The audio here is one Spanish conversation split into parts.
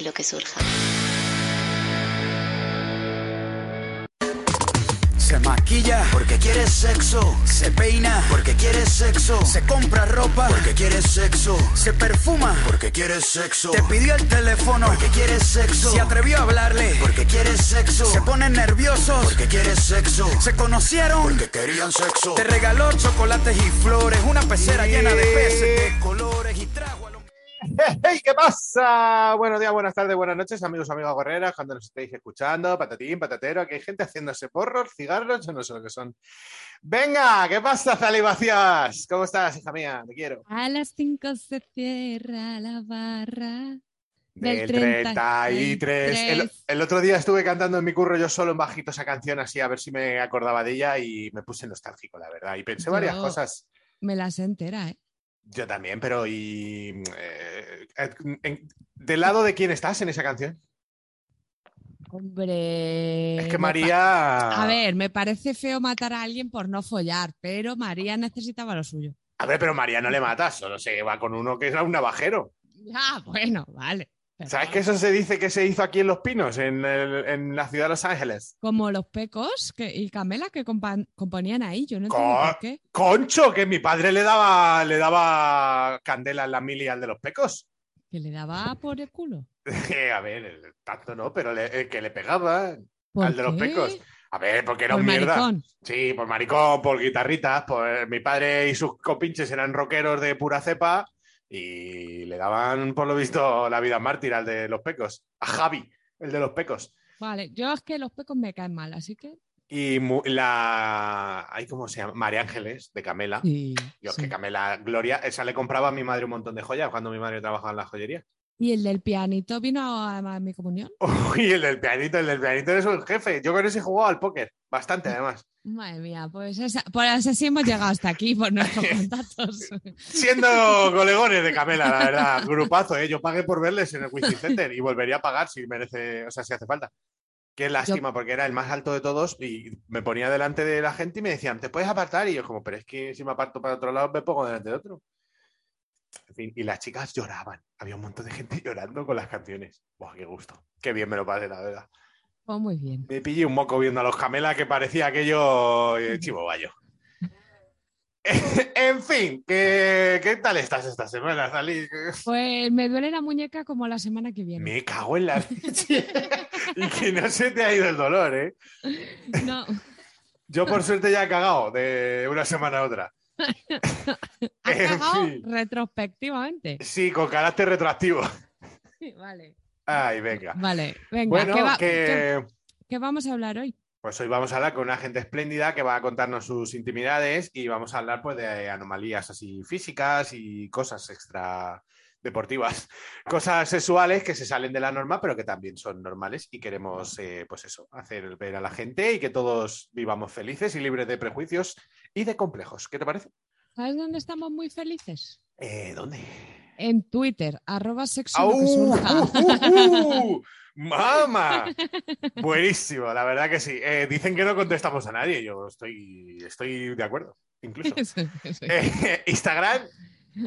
lo que surja. Se maquilla porque quiere sexo. Se peina porque quiere sexo. Se compra ropa porque quiere sexo. Se perfuma porque quiere sexo. Te pidió el teléfono porque quiere sexo. Se atrevió a hablarle porque quiere sexo. Se ponen nerviosos porque quiere sexo. Se conocieron porque querían sexo. Te regaló chocolates y flores. Una pecera llena de peces de colores y lo ¡Hey! ¿Qué pasa? Buenos días, buenas tardes, buenas noches, amigos, amigas guerreras, cuando nos estéis escuchando, patatín, patatero, aquí hay gente haciéndose porros, cigarros, yo no sé lo que son. Venga, ¿qué pasa, salivacias? ¿Cómo estás, hija mía? Te quiero. A las 5 se cierra la barra. Del Del 33. El, el otro día estuve cantando en mi curro yo solo en bajito esa canción, así a ver si me acordaba de ella y me puse nostálgico, la verdad. Y pensé varias cosas. Me la sé entera, ¿eh? Yo también, pero y eh, en- ¿Del lado de quién estás en esa canción? Hombre. Es que María. A ver, me parece feo matar a alguien por no follar, pero María necesitaba lo suyo. A ver, pero María no le matas, solo se va con uno que era un navajero. Ah, bueno, vale. ¿Sabes que eso se dice que se hizo aquí en Los Pinos, en, el- en la ciudad de Los Ángeles? Como los pecos que, y Camela que compan- componían ahí, yo no entiendo por qué. Concho, que mi padre le daba, le daba candela en la mili al de los pecos. Que le daba por el culo. a ver, tanto no, pero le- eh, que le pegaba ¿Por al de los qué? pecos. A ver, porque era Por un mierda. maricón. Sí, por maricón, por guitarritas, por mi padre y sus compinches eran rockeros de pura cepa y le daban, por lo visto, la vida mártir al de los pecos, a Javi, el de los pecos. Vale, yo es que los pecos me caen mal, así que. Y la. Ay, ¿Cómo se llama? María Ángeles, de Camela. Sí, Yo, sí. que Camela Gloria, esa le compraba a mi madre un montón de joyas cuando mi madre trabajaba en la joyería. ¿Y el del pianito vino a, a mi comunión? Uy, el del pianito, el del pianito es un jefe. Yo con ese he jugado al póker, bastante además. Madre mía, pues esa, por eso sí hemos llegado hasta aquí, por nuestros contactos. Siendo colegones de Camela, la verdad, grupazo, ¿eh? Yo pagué por verles en el Whisky Center y volvería a pagar si merece, o sea, si hace falta. Qué lástima, porque era el más alto de todos y me ponía delante de la gente y me decían, ¿te puedes apartar? Y yo como, pero es que si me aparto para otro lado me pongo delante de otro. En fin, y las chicas lloraban. Había un montón de gente llorando con las canciones. Buah, qué gusto. Qué bien me lo pasé, la verdad. Pues muy bien. Me pillé un moco viendo a los Camela que parecía aquello eh, chivo bayo. en fin, ¿qué, ¿qué tal estás esta semana, Salí? Pues me duele la muñeca como la semana que viene. Me cago en la leche. y que no se te ha ido el dolor, ¿eh? No, Yo por suerte ya he cagado de una semana a otra. En fin. retrospectivamente. Sí, con carácter retroactivo. Vale. Ay, venga. Vale, venga, Bueno, ¿qué, va- que... qué- qué vamos a hablar hoy? Pues hoy vamos a hablar con una gente espléndida que va a contarnos sus intimidades y vamos a hablar pues de anomalías así físicas y cosas extra deportivas, cosas sexuales que se salen de la norma pero que también son normales y queremos eh, pues eso, hacer ver a la gente y que todos vivamos felices y libres de prejuicios y de complejos. ¿Qué te parece? ¿Sabes dónde estamos muy felices? Eh, ¿Dónde? En Twitter, arroba sexo. ¡Uh, uh, uh! ¡Mama! Buenísimo, la verdad que sí. Eh, dicen que no contestamos a nadie, yo estoy, estoy de acuerdo, incluso. Sí, sí. Eh, Instagram,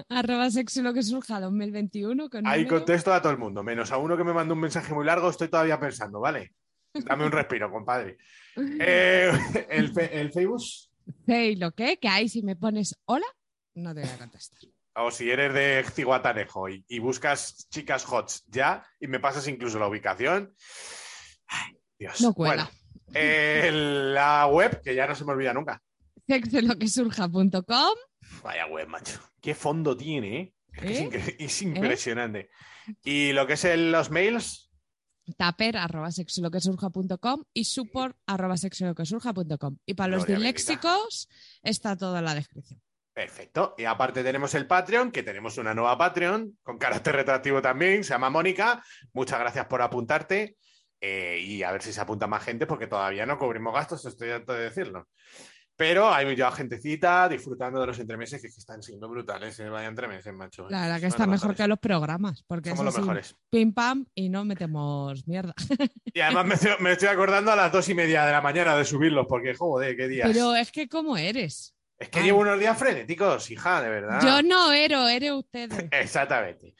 Arroba sexo lo que surja 2021. Con ahí número. contesto a todo el mundo, menos a uno que me mandó un mensaje muy largo, estoy todavía pensando, ¿vale? Dame un respiro, compadre. Eh, el, el Facebook, lo que, que ahí si me pones hola, no te voy a contestar. o si eres de Ciguatanejo y, y buscas chicas hots ya y me pasas incluso la ubicación. Ay, Dios. No cuela. Bueno, eh, la web, que ya no se me olvida nunca. Sexoloquesurja.com Vaya web, macho. Qué fondo tiene, ¿eh? Es, que es ¿Eh? es impresionante. Y lo que es el- los mails, taper arroba sexoloquesurja.com y support arroba sexoloquesurja.com. Y para los Gloria disléxicos está todo en la descripción. Perfecto. Y aparte tenemos el Patreon, que tenemos una nueva Patreon con carácter retractivo también, se llama Mónica. Muchas gracias por apuntarte. eh, y a ver si se apunta más gente, porque todavía no cubrimos gastos, estoy harto de decirlo. Pero hay ya gentecita disfrutando de los entremeses que, están siendo brutales. eh, Vaya entremeses, macho. La verdad que Son está mejor mejores. que los programas, porque Somos los mejores. pim pam y no metemos mierda. Y además me estoy, me estoy acordando a las dos y media de la mañana de subirlos, porque joder, qué días. Pero es que ¿cómo eres? Es que Ay. llevo unos días frenéticos, hija, de verdad. Yo no ero, eres ustedes. Exactamente.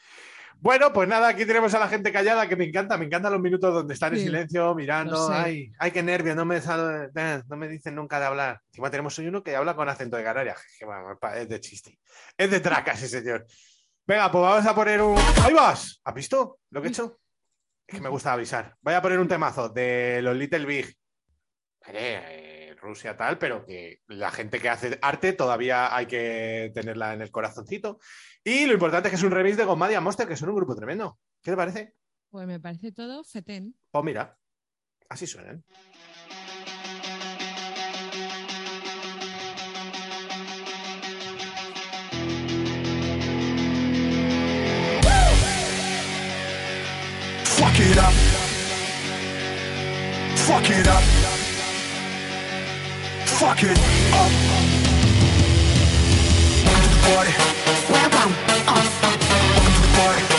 Bueno, pues nada, aquí tenemos a la gente callada que me encanta, me encantan los minutos donde están en Sí, silencio, mirando. sé. Ay, ay, qué nervio, no me, eh, no me dicen nunca de hablar. Encima tenemos hoy uno que habla con acento de Canarias. Es de chiste. Es de traca ese señor. Venga, pues vamos a poner un. ¡Ahí vas! ¿Has visto lo que he hecho? Es que me gusta avisar. Voy a poner un temazo de los Little Big. Vale, eh, Rusia tal, pero que la gente que hace arte todavía hay que tenerla en el corazoncito. Y lo importante es que es un remix de Gomadia Monster, que son un grupo tremendo. ¿Qué te parece? Pues me parece todo fetén. Pues mira, así suenan. Fuck it up. Fuck it up. Fuck it up. Welcome Welcome. I'm on,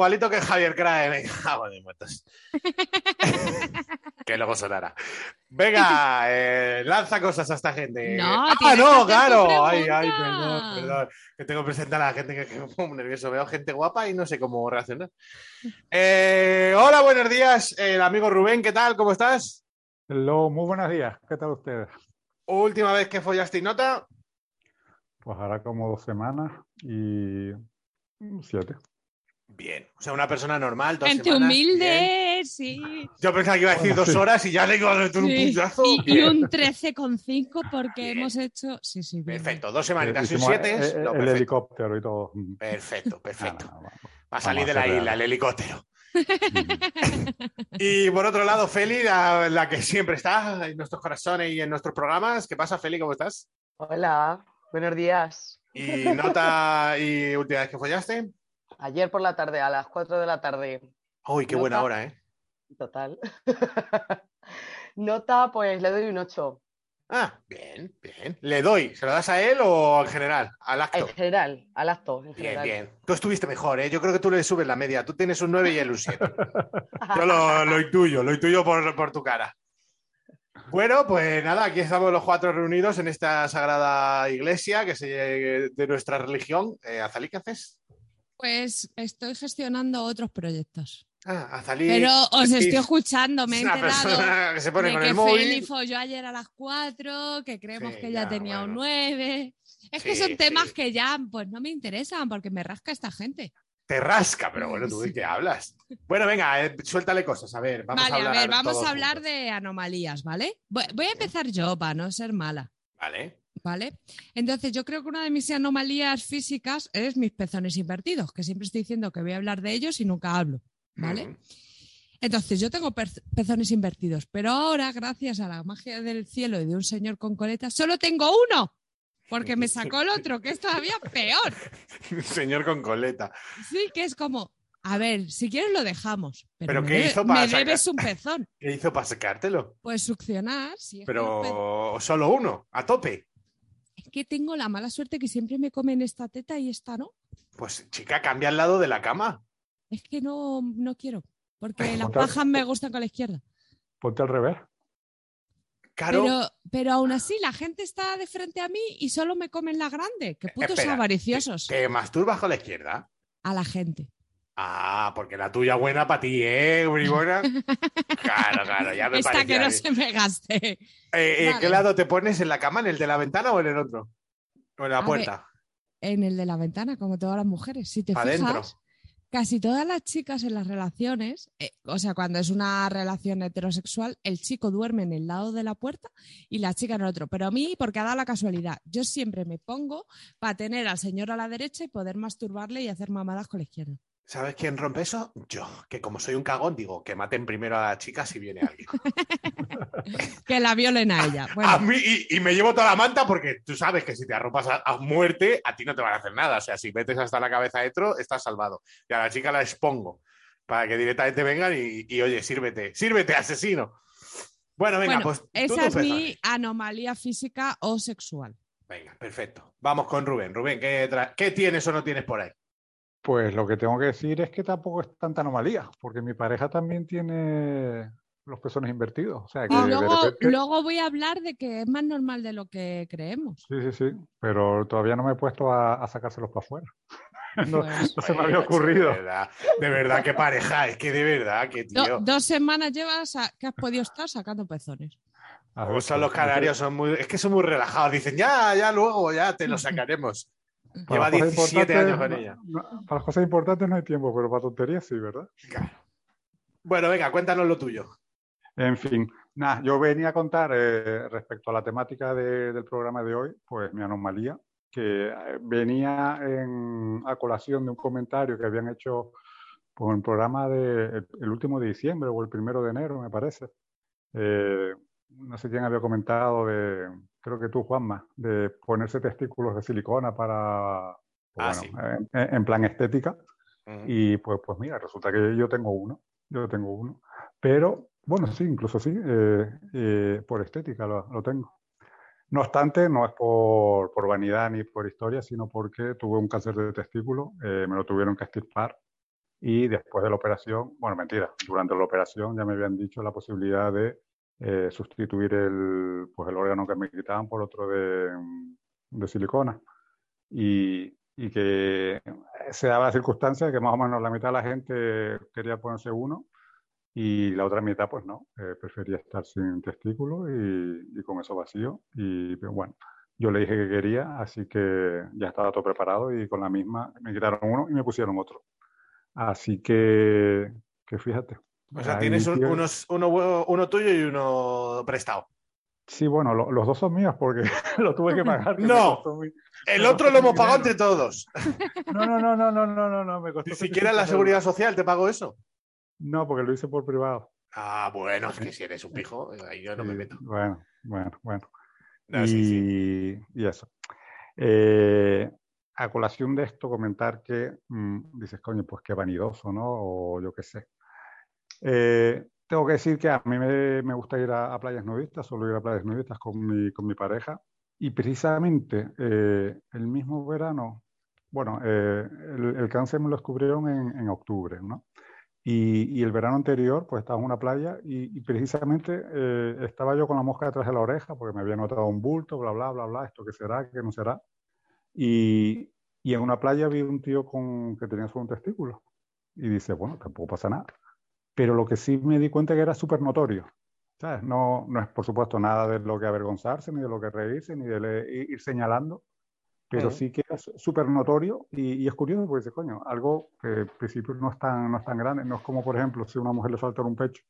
Igualito que Javier Crae. Me cago de muertos. que luego sonará. Venga, eh, lanza cosas a esta gente. No, ah, no, claro. Ay, ay, perdón, perdón. Que tengo que presentar a la gente que, que me pongo nervioso. Veo gente guapa y no sé cómo reaccionar. Eh, hola, buenos días. El amigo Rubén, ¿qué tal? ¿Cómo estás? Hello, muy buenos días. ¿Qué tal ustedes? Última vez que follaste y nota. Pues hará como dos semanas y siete. Bien. O sea, una persona normal. Dos Gente semanas, bien. humilde, sí. Yo pensaba que iba a decir dos horas y ya le iba a meter un Sí. puñazo. Y, y un 13,5 porque Bien. hemos hecho. Sí, sí, bien. Perfecto, dos Eh, semanitas y siete. el helicóptero y todo. Perfecto, perfecto. No. Va a salir de la isla el helicóptero. Y por otro lado, Feli, la, la que siempre está en nuestros corazones y en nuestros programas. ¿Qué pasa, Feli? ¿Cómo estás? Hola, buenos días. Y nota y última vez que follaste. Ayer por la tarde, a las 4 de la tarde, Uy, qué Nota. buena hora, ¿eh? total. Nota, pues le doy un 8. Ah, bien, bien. ¿Le doy? ¿Se lo das a él o en general? Al En acto. general, al acto, en Bien, bien. Tú estuviste mejor, ¿eh? Yo creo que tú le subes la media. Tú tienes un 9 y él un 7. Yo lo, lo intuyo, lo intuyo por, por tu cara. Bueno, pues nada, aquí estamos los cuatro reunidos en esta sagrada iglesia que se, de nuestra religión. Eh, Azalí, ¿qué haces? Pues estoy gestionando otros proyectos. Ah, Azalí. Pero os estoy escuchando, me he una enterado que se pone de con que el móvil. folló ayer a las 4, que creemos Sí, que ya, ya, tenía un bueno. 9. Es que son temas sí. que ya pues no me interesan porque me rasca esta gente. Te rasca, pero bueno, ¿tú de qué hablas? Bueno, venga, eh, suéltale cosas. A ver, vamos vale, a a, hablar. ver, vamos a hablar juntos. de anomalías, ¿vale? Voy, voy a empezar yo para no ser mala, Vale. ¿Vale? Entonces, yo creo que una de mis anomalías físicas es mis pezones invertidos, que siempre estoy diciendo que voy a hablar de ellos y nunca hablo, ¿vale? Entonces, yo tengo pezones invertidos, pero ahora, gracias a la magia del cielo y de un señor con coletas, solo tengo uno, porque me sacó el otro, que es todavía peor. Señor con coleta. Sí, que es como, A ver, si quieres lo dejamos. Pero, ¿Pero me, qué debe- hizo para me sacar- debes un pezón. ¿Qué hizo para sacártelo? Pues succionar. Si pe- Pero solo uno, a tope. Que tengo la mala suerte que siempre me comen esta teta y esta no. Pues chica, cambia al lado de la cama. Es que no, no quiero. Porque las Total. pajas me gustan con la izquierda. Ponte al revés. Claro, Pero, pero aún así, la gente está de frente a mí y solo me comen la grande. Qué putos Espera, avariciosos. ¿te masturbas con la izquierda? A la gente. Ah, porque la tuya buena para ti, ¿eh, bribona? Claro, claro, ya me Esta parecía que no se me gaste. Eh, ¿En Vale. qué lado te pones? ¿En la cama, en el de la ventana o en el otro? ¿O en la A puerta? En el de la ventana, como todas las mujeres. Si te Pa' fijas, casi todas las chicas en las relaciones, eh, o sea, cuando es una relación heterosexual, el chico duerme en el lado de la puerta y la chica en el otro. Pero a mí, porque ha dado la casualidad, yo siempre me pongo para tener al señor a la derecha y poder masturbarle y hacer mamadas con la izquierda. ¿Sabes quién rompe eso? Yo, que como soy un cagón, digo que maten primero a la chica si viene alguien. Que la violen a ella. A mí, y, y me llevo toda la manta porque tú sabes que si te arropas a, a muerte, a ti no te van a hacer nada. O sea, si metes hasta la cabeza dentro, estás salvado. Y a la chica la expongo para que directamente vengan y, y, oye, sírvete, sírvete, asesino. Bueno, venga, bueno, pues esa es mi anomalía física o sexual. Venga, perfecto. Vamos con Rubén. Rubén, ¿qué, qué tienes o no tienes por ahí? Pues lo que tengo que decir es que tampoco es tanta anomalía, porque mi pareja también tiene los pezones invertidos. O sea, que Y de luego, repente- luego voy a hablar de que es más normal de lo que creemos. Sí, sí, sí, pero todavía no me he puesto a, a sacárselos para afuera. No, Pues, no se me había ocurrido. De verdad, de verdad, qué pareja, es que de verdad, que do- tío. dos semanas llevas a- que has podido estar sacando pezones. A ver, son los pues, canarios, son muy, es que son muy relajados. Dicen, ya, ya, luego, ya te lo sacaremos. Lleva las cosas 17 años con ella. no- no- para las cosas importantes no hay tiempo, pero para tonterías sí, ¿verdad? Claro. Bueno, venga, cuéntanos lo tuyo. En fin, nada, yo venía a contar eh, respecto a la temática de- del programa de hoy, pues mi anomalía, que eh, venía en, a colación de un comentario que habían hecho pues, en el programa de, el, el último de diciembre o el primero de enero, me parece. Eh, no sé quién había comentado de, creo que tú, Juanma, de ponerse testículos de silicona para, pues, Ah, bueno, en- en plan estética. Ujú. Y pues, pues mira, resulta que yo tengo uno, yo tengo uno. Pero, bueno, sí, incluso sí, eh, eh, por estética lo, lo tengo. No obstante, no es por, por vanidad ni por historia, sino porque tuve un cáncer de testículo, eh, me lo tuvieron que extirpar y después de la operación, bueno, mentira, durante la operación ya me habían dicho la posibilidad de eh, sustituir el, pues el órgano que me quitaban por otro de, de silicona. Y, y que se daba la circunstancia de que más o menos la mitad de la gente quería ponerse uno y la otra mitad pues no, eh, prefería estar sin testículo y, y con eso vacío. Y bueno, yo le dije que quería, así que ya estaba todo preparado y con la misma me quitaron uno y me pusieron otro. Así que, que fíjate. O sea, tienes un- unos, uno, uno tuyo y uno prestado. Sí, bueno, lo- los dos son míos porque lo tuve que pagar. que No. muy- El otro lo hemos pagado entre todos. No, no, no, no, no, no, no, no, me costó Ni siquiera la 700 seguridad euros. social te pagó eso. No, porque lo hice por privado. Ah, bueno, es que si eres un pijo, ahí yo no me meto. Bueno, bueno, bueno. No, y, sí, sí. y eso. Eh, a colación de esto, comentar que mm, dices, coño, pues qué vanidoso, ¿no? O yo qué sé. Eh, tengo que decir que a mí me, me gusta ir a, a playas nudistas, solo ir a playas nudistas con mi, con mi pareja. Y precisamente eh, el mismo verano, bueno, eh, el, el cáncer me lo descubrieron en, en octubre, ¿no? Y, y el verano anterior, pues estaba en una playa y, y precisamente eh, estaba yo con la mosca detrás de la oreja porque me había notado un bulto, bla, bla, bla, bla, esto qué será, qué no será. Y, y en una playa vi un tío con, que tenía solo un testículo. Y dice, bueno, tampoco pasa nada. Pero lo que sí me di cuenta que era súper notorio. ¿sabes? No, no es, por supuesto, nada de lo que avergonzarse, ni de lo que reírse, ni de le- ir señalando, pero Ujú. sí que es súper notorio y, y es curioso porque dices, coño, algo que en principio no es, tan, no es tan grande, no es como, por ejemplo, si a una mujer le salta un pecho,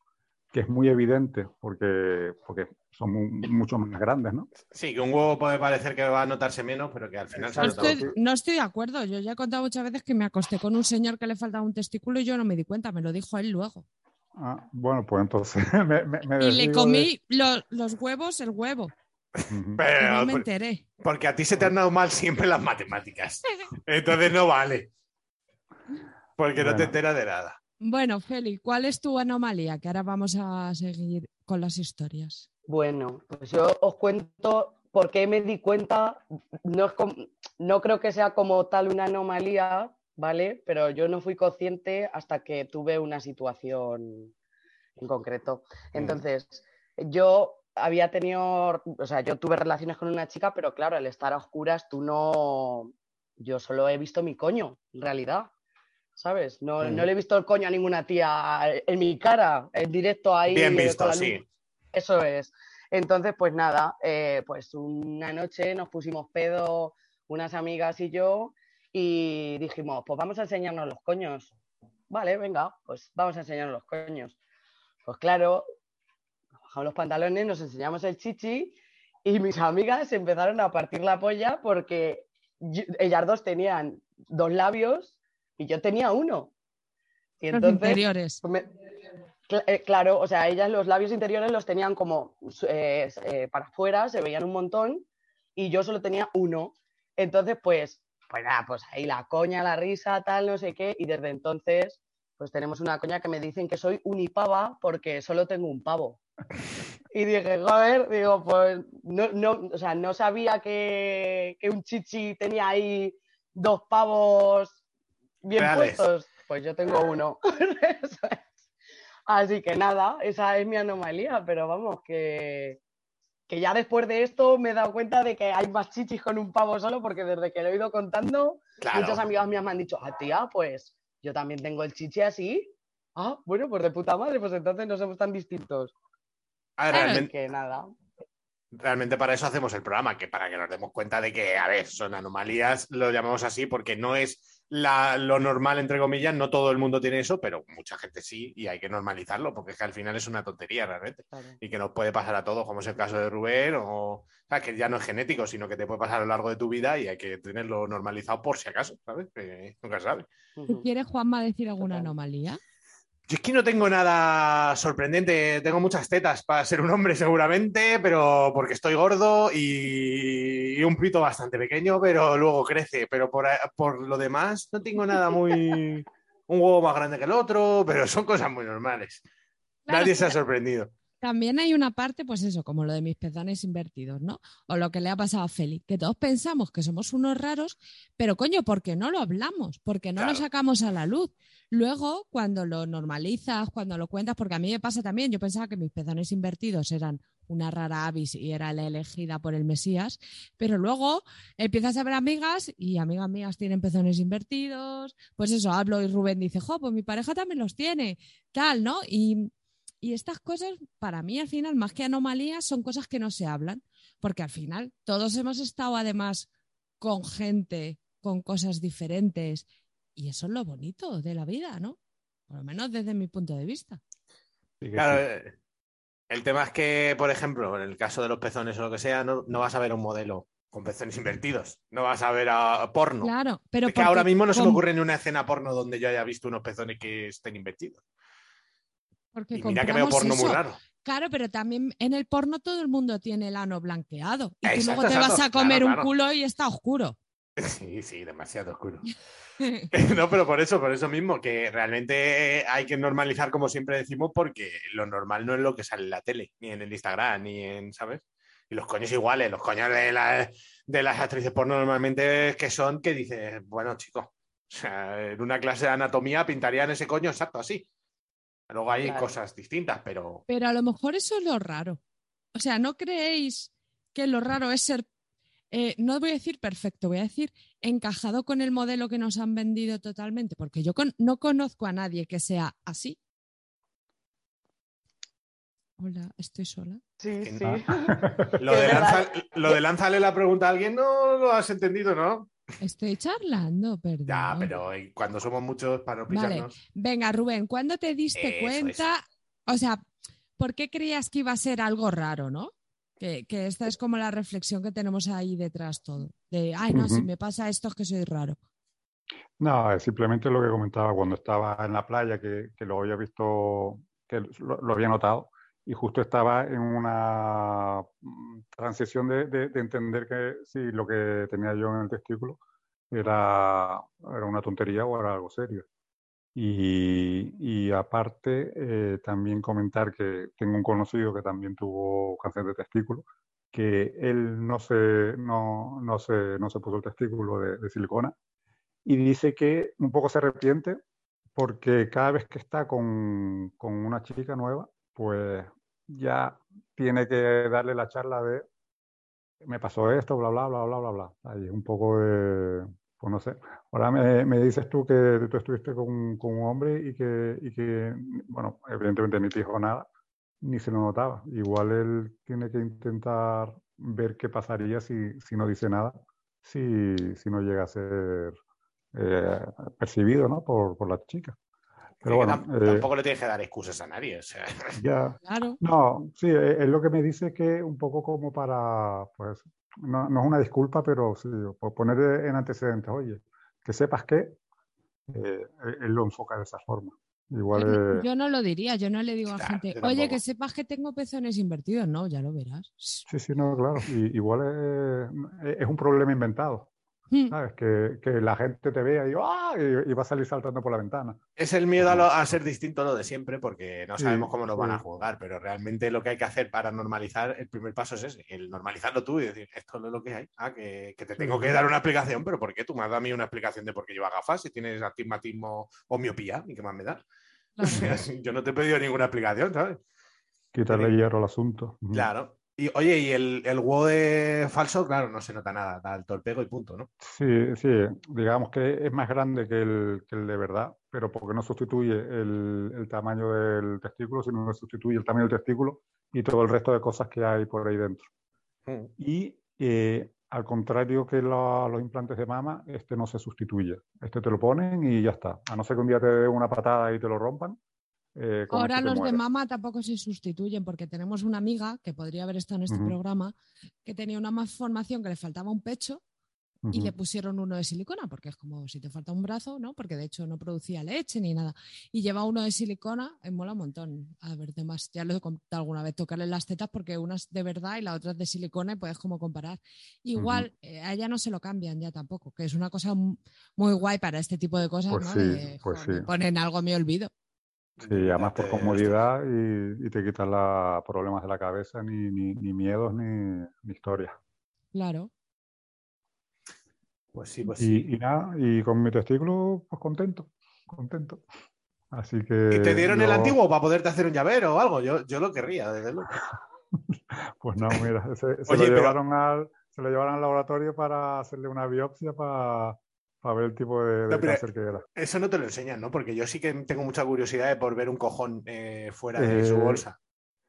que es muy evidente porque, porque son mu- mucho más grandes, ¿no? Sí, que un huevo puede parecer que va a notarse menos, pero que al final se No estoy, no estoy de acuerdo. Yo ya he contado muchas veces que me acosté con un señor que le faltaba un testículo y yo no me di cuenta, me lo dijo él luego. Ah, bueno, pues entonces me, me- me Y le comí lo- los huevos, el huevo. Pero, no me enteré. porque a ti se te han dado mal siempre las matemáticas. Entonces no vale. Porque no te enteras de nada. Bueno, Feli, ¿cuál es tu anomalía? Que ahora vamos a seguir con las historias. Bueno, pues yo os cuento por qué me di cuenta. No, es no creo que sea como tal una anomalía, ¿vale? Pero yo no fui consciente hasta que tuve una situación en concreto. Entonces, yo había tenido, o sea, yo tuve relaciones con una chica, pero claro, al estar a oscuras, tú no. Yo solo he visto mi coño, en realidad. ¿Sabes? No, no le he visto el coño a ninguna tía en mi cara, en directo ahí. Bien visto, sí. Eso es. Entonces, pues nada, eh, pues una noche nos pusimos pedo unas amigas y yo y dijimos, pues vamos a enseñarnos los coños. Vale, venga, pues vamos a enseñarnos los coños. Pues claro, bajamos los pantalones, nos enseñamos el chichi y mis amigas empezaron a partir la polla porque yo- ellas dos tenían dos labios y yo tenía uno. Y Los entonces, interiores. pues me- eh, claro, o sea, ellas los labios interiores los tenían como eh, eh, para afuera, se veían un montón, y yo solo tenía uno. Entonces, pues, pues nada, pues ahí la coña, la risa, tal, no sé qué, y desde entonces, pues tenemos una coña que me dicen que soy unipava porque solo tengo un pavo. Y dije, joder, digo, pues no, no, o sea, no sabía que, que un chichi tenía ahí dos pavos bien Reales. puestos. Pues yo tengo uno. Así que nada, esa es mi anomalía, pero vamos, que, que ya después de esto me he dado cuenta de que hay más chichis con un pavo solo, porque desde que lo he ido contando, Claro. muchas amigas mías me han dicho, ah, tía, pues yo también tengo el chichi así. Ah, bueno, pues de puta madre, pues entonces no somos tan distintos. A ver, Claro, Así realmente, que nada. Realmente para eso hacemos el programa, que para que nos demos cuenta de que, a ver, son anomalías, lo llamamos así porque no es la- lo normal, entre comillas, no todo el mundo tiene eso, pero mucha gente sí, y hay que normalizarlo, porque es que al final es una tontería realmente. claro. y que nos puede pasar a todos, como es el caso de Rubén, o, o sea, que ya no es genético, sino que te puede pasar a lo largo de tu vida y hay que tenerlo normalizado por si acaso, ¿sabes? Que nunca se sabe. Ujú. ¿Quiere Juanma decir alguna anomalía? Yo es que no tengo nada sorprendente, tengo muchas tetas para ser un hombre seguramente, pero porque estoy gordo y, y un pito bastante pequeño, pero luego crece, pero por, lo demás no tengo nada muy... un huevo más grande que el otro, pero son cosas muy normales. Claro, Nadie se ha sorprendido. También hay una parte, pues eso, como lo de mis pezones invertidos, ¿no? O lo que le ha pasado a Feli, que todos pensamos que somos unos raros, pero coño, ¿por qué no lo hablamos? Porque no lo sacamos a la luz. Luego, cuando lo normalizas, cuando lo cuentas, porque a mí me pasa también, yo pensaba que mis pezones invertidos eran una rara avis y era la elegida por el Mesías, pero luego empiezas a ver amigas y amigas mías tienen pezones invertidos, pues eso, hablo y Rubén dice, jo, pues mi pareja también los tiene, tal, ¿no? Y, y estas cosas, para mí al final, más que anomalías, son cosas que no se hablan, porque al final todos hemos estado además con gente, con cosas diferentes, y eso es lo bonito de la vida, ¿no? Por lo menos desde mi punto de vista. Sí que Claro, sí. eh, el tema es que, por ejemplo, en el caso de los pezones o lo que sea, no, no vas a ver un modelo con pezones invertidos, no vas a ver a porno. Claro, pero es que ahora mismo no se me ocurre ni una escena porno donde yo haya visto unos pezones que estén invertidos. Porque Y mira que veo porno muy eso. raro. Claro, pero también en el porno todo el mundo tiene el ano blanqueado. Y tú luego te vas a comer Claro, un claro. culo y está oscuro. Sí, sí, demasiado oscuro. No, pero por eso, por eso mismo, que realmente hay que normalizar, como siempre decimos, porque lo normal no es lo que sale en la tele, ni en el Instagram, ni en, ¿sabes? Y los coños iguales, los coños de, la- de las actrices porno normalmente que son que dices, bueno, chicos, o sea, en una clase de anatomía pintarían ese coño exacto así. Luego hay Claro. cosas distintas, pero Pero a lo mejor eso es lo raro. O sea, ¿no creéis que lo raro es ser, eh, no voy a decir perfecto, voy a decir encajado con el modelo que nos han vendido totalmente? Porque yo con- no conozco a nadie que sea así. Hola, estoy sola. Sí, sí. lo de, lanza- lo de lánzale la pregunta a alguien no lo has entendido, ¿no? Estoy charlando, perdón. Ya, pero eh, cuando somos muchos para no Vale. Venga, Rubén, ¿cuándo te diste Eso, cuenta? O sea, ¿por qué creías que iba a ser algo raro, no? Que, que esta es como la reflexión que tenemos ahí detrás todo. De, ay, no, si me pasa esto es que soy raro. No, es simplemente lo que comentaba cuando estaba en la playa, que, que lo había visto, que lo, lo había notado, y justo estaba en una mm, transición de, de- de entender que si lo que tenía yo en el testículo era, era una tontería o era algo serio. Y, y aparte, eh, también comentar que tengo un conocido que también tuvo cáncer de testículo, que él no se, no, no se, no se puso el testículo de, de silicona y dice que un poco se arrepiente porque cada vez que está con, con una chica nueva, pues ya tiene que darle la charla de me pasó esto, bla, bla, bla, bla, bla, bla. Ahí un poco de, pues no sé. Ahora me, me dices tú que tú estuviste con, con un hombre y que, y que, bueno, evidentemente ni te dijo nada, ni se lo notaba. Igual él tiene que intentar ver qué pasaría si, si no dice nada, si, si no llega a ser eh, percibido, ¿no? Por, por la chica. Pero bueno, eh, tampoco le tienes que dar excusas a nadie. O sea, ya. Claro. No, sí, eh, es lo que me dice que un poco como para, pues, no, no es una disculpa, pero sí, por poner en antecedentes, oye, que sepas que eh, él lo enfoca de esa forma. Igual Yo no, eh, yo no lo diría, yo no le digo a gente, oye, que sepas que tengo pezones invertidos. No, ya lo verás. sí, sí, no, claro, y- igual es, es un problema inventado. ¿Sabes? Que, que la gente te vea y, ¡ah! y, y va a salir saltando por la ventana. es el miedo a, lo- a ser distinto lo de siempre, porque no Sí, sabemos cómo nos van a sí. juzgar, pero realmente lo que hay que hacer para normalizar, el primer paso es ese, el normalizarlo tú y decir, esto no es lo que hay. Ah, que, que te tengo que dar una explicación, pero ¿por qué? Tú me has dado a mí una explicación de por qué lleva gafas si tienes astigmatismo o miopía, ¿y qué más me das? Yo no te he pedido ninguna explicación, ¿sabes? Quitarle hierro al asunto. Claro. Y oye, y el, el de falso, claro, no se nota nada, da el torpego y punto, ¿no? Sí, sí, digamos que es más grande que el, que el de verdad, pero porque no sustituye el, el tamaño del testículo, sino que sustituye el tamaño del testículo y todo el resto de cosas que hay por ahí dentro. Mm. Y eh, al contrario que los implantes de mama, este no se sustituye. Este te lo ponen y ya está. A no ser que un día te dé una patada y te lo rompan. Eh, Ahora los de mama tampoco se sustituyen porque tenemos una amiga que podría haber estado en este programa que tenía una malformación que le faltaba un pecho y le pusieron uno de silicona porque es como si te falta un brazo, ¿no? Porque de hecho no producía leche ni nada. Y lleva uno de silicona, eh, mola un montón. A ver, demás, ya lo he contado alguna vez, tocarle las tetas porque una es de verdad y la otra es de silicona y puedes como comparar. Igual eh, a ella no se lo cambian ya tampoco, que es una cosa mu- muy guay para este tipo de cosas, Pues ¿no? sí, pues "Jo, me sí. ponen algo, me olvido. Sí, además por Te- comodidad y, y te quitas los problemas de la cabeza, ni, ni, ni miedos ni, ni historias. Claro. Pues sí, pues sí. Y, nada, y con mi testículo, pues contento, contento. Así que ¿Y te dieron el antiguo para poderte hacer un llavero o algo? Yo, yo lo querría, desde luego. Pues no, mira, se, se Oye, lo pero- llevaron al, se lo llevaron al laboratorio para hacerle una biopsia para, para ver el tipo de, de No, pero- cáncer que era. Eso no te lo enseñan, ¿no? Porque yo sí que tengo mucha curiosidad de por ver un cojón eh, fuera de su Eh, bolsa.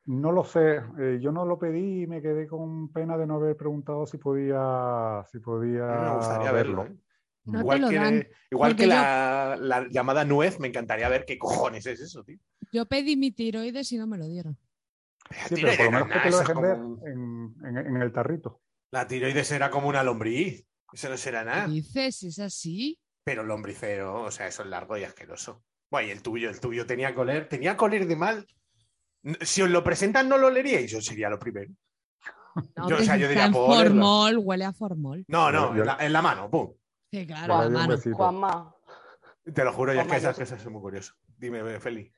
No lo sé, eh, yo no lo pedí y me quedé con pena de no haber preguntado si podía, si podía A me gustaría verlo. igual que, dan, igual porque que yo- la, la llamada nuez, me encantaría ver qué cojones es eso, tío. Yo pedí mi tiroides y no me lo dieron. Sí, pero por lo menos que te lo dejen ver como un- en, en- en el tarrito. La tiroides era como una lombriz. Eso no será nada. ¿Qué dices? ¿Es así? Pero lombricero, o sea, eso es largo y asqueroso. Bueno, y el tuyo, el tuyo tenía coler, tenía coler de mal. Si os lo presentan, no lo leeríais, yo sería lo primero. No, Yo, o sea, yo diría, en formol, huele a formol. No, no, en la, en la mano, pum. Sí, claro. Juanma, Te lo juro, yo es que esas cosas son muy curioso. Dime, Feli.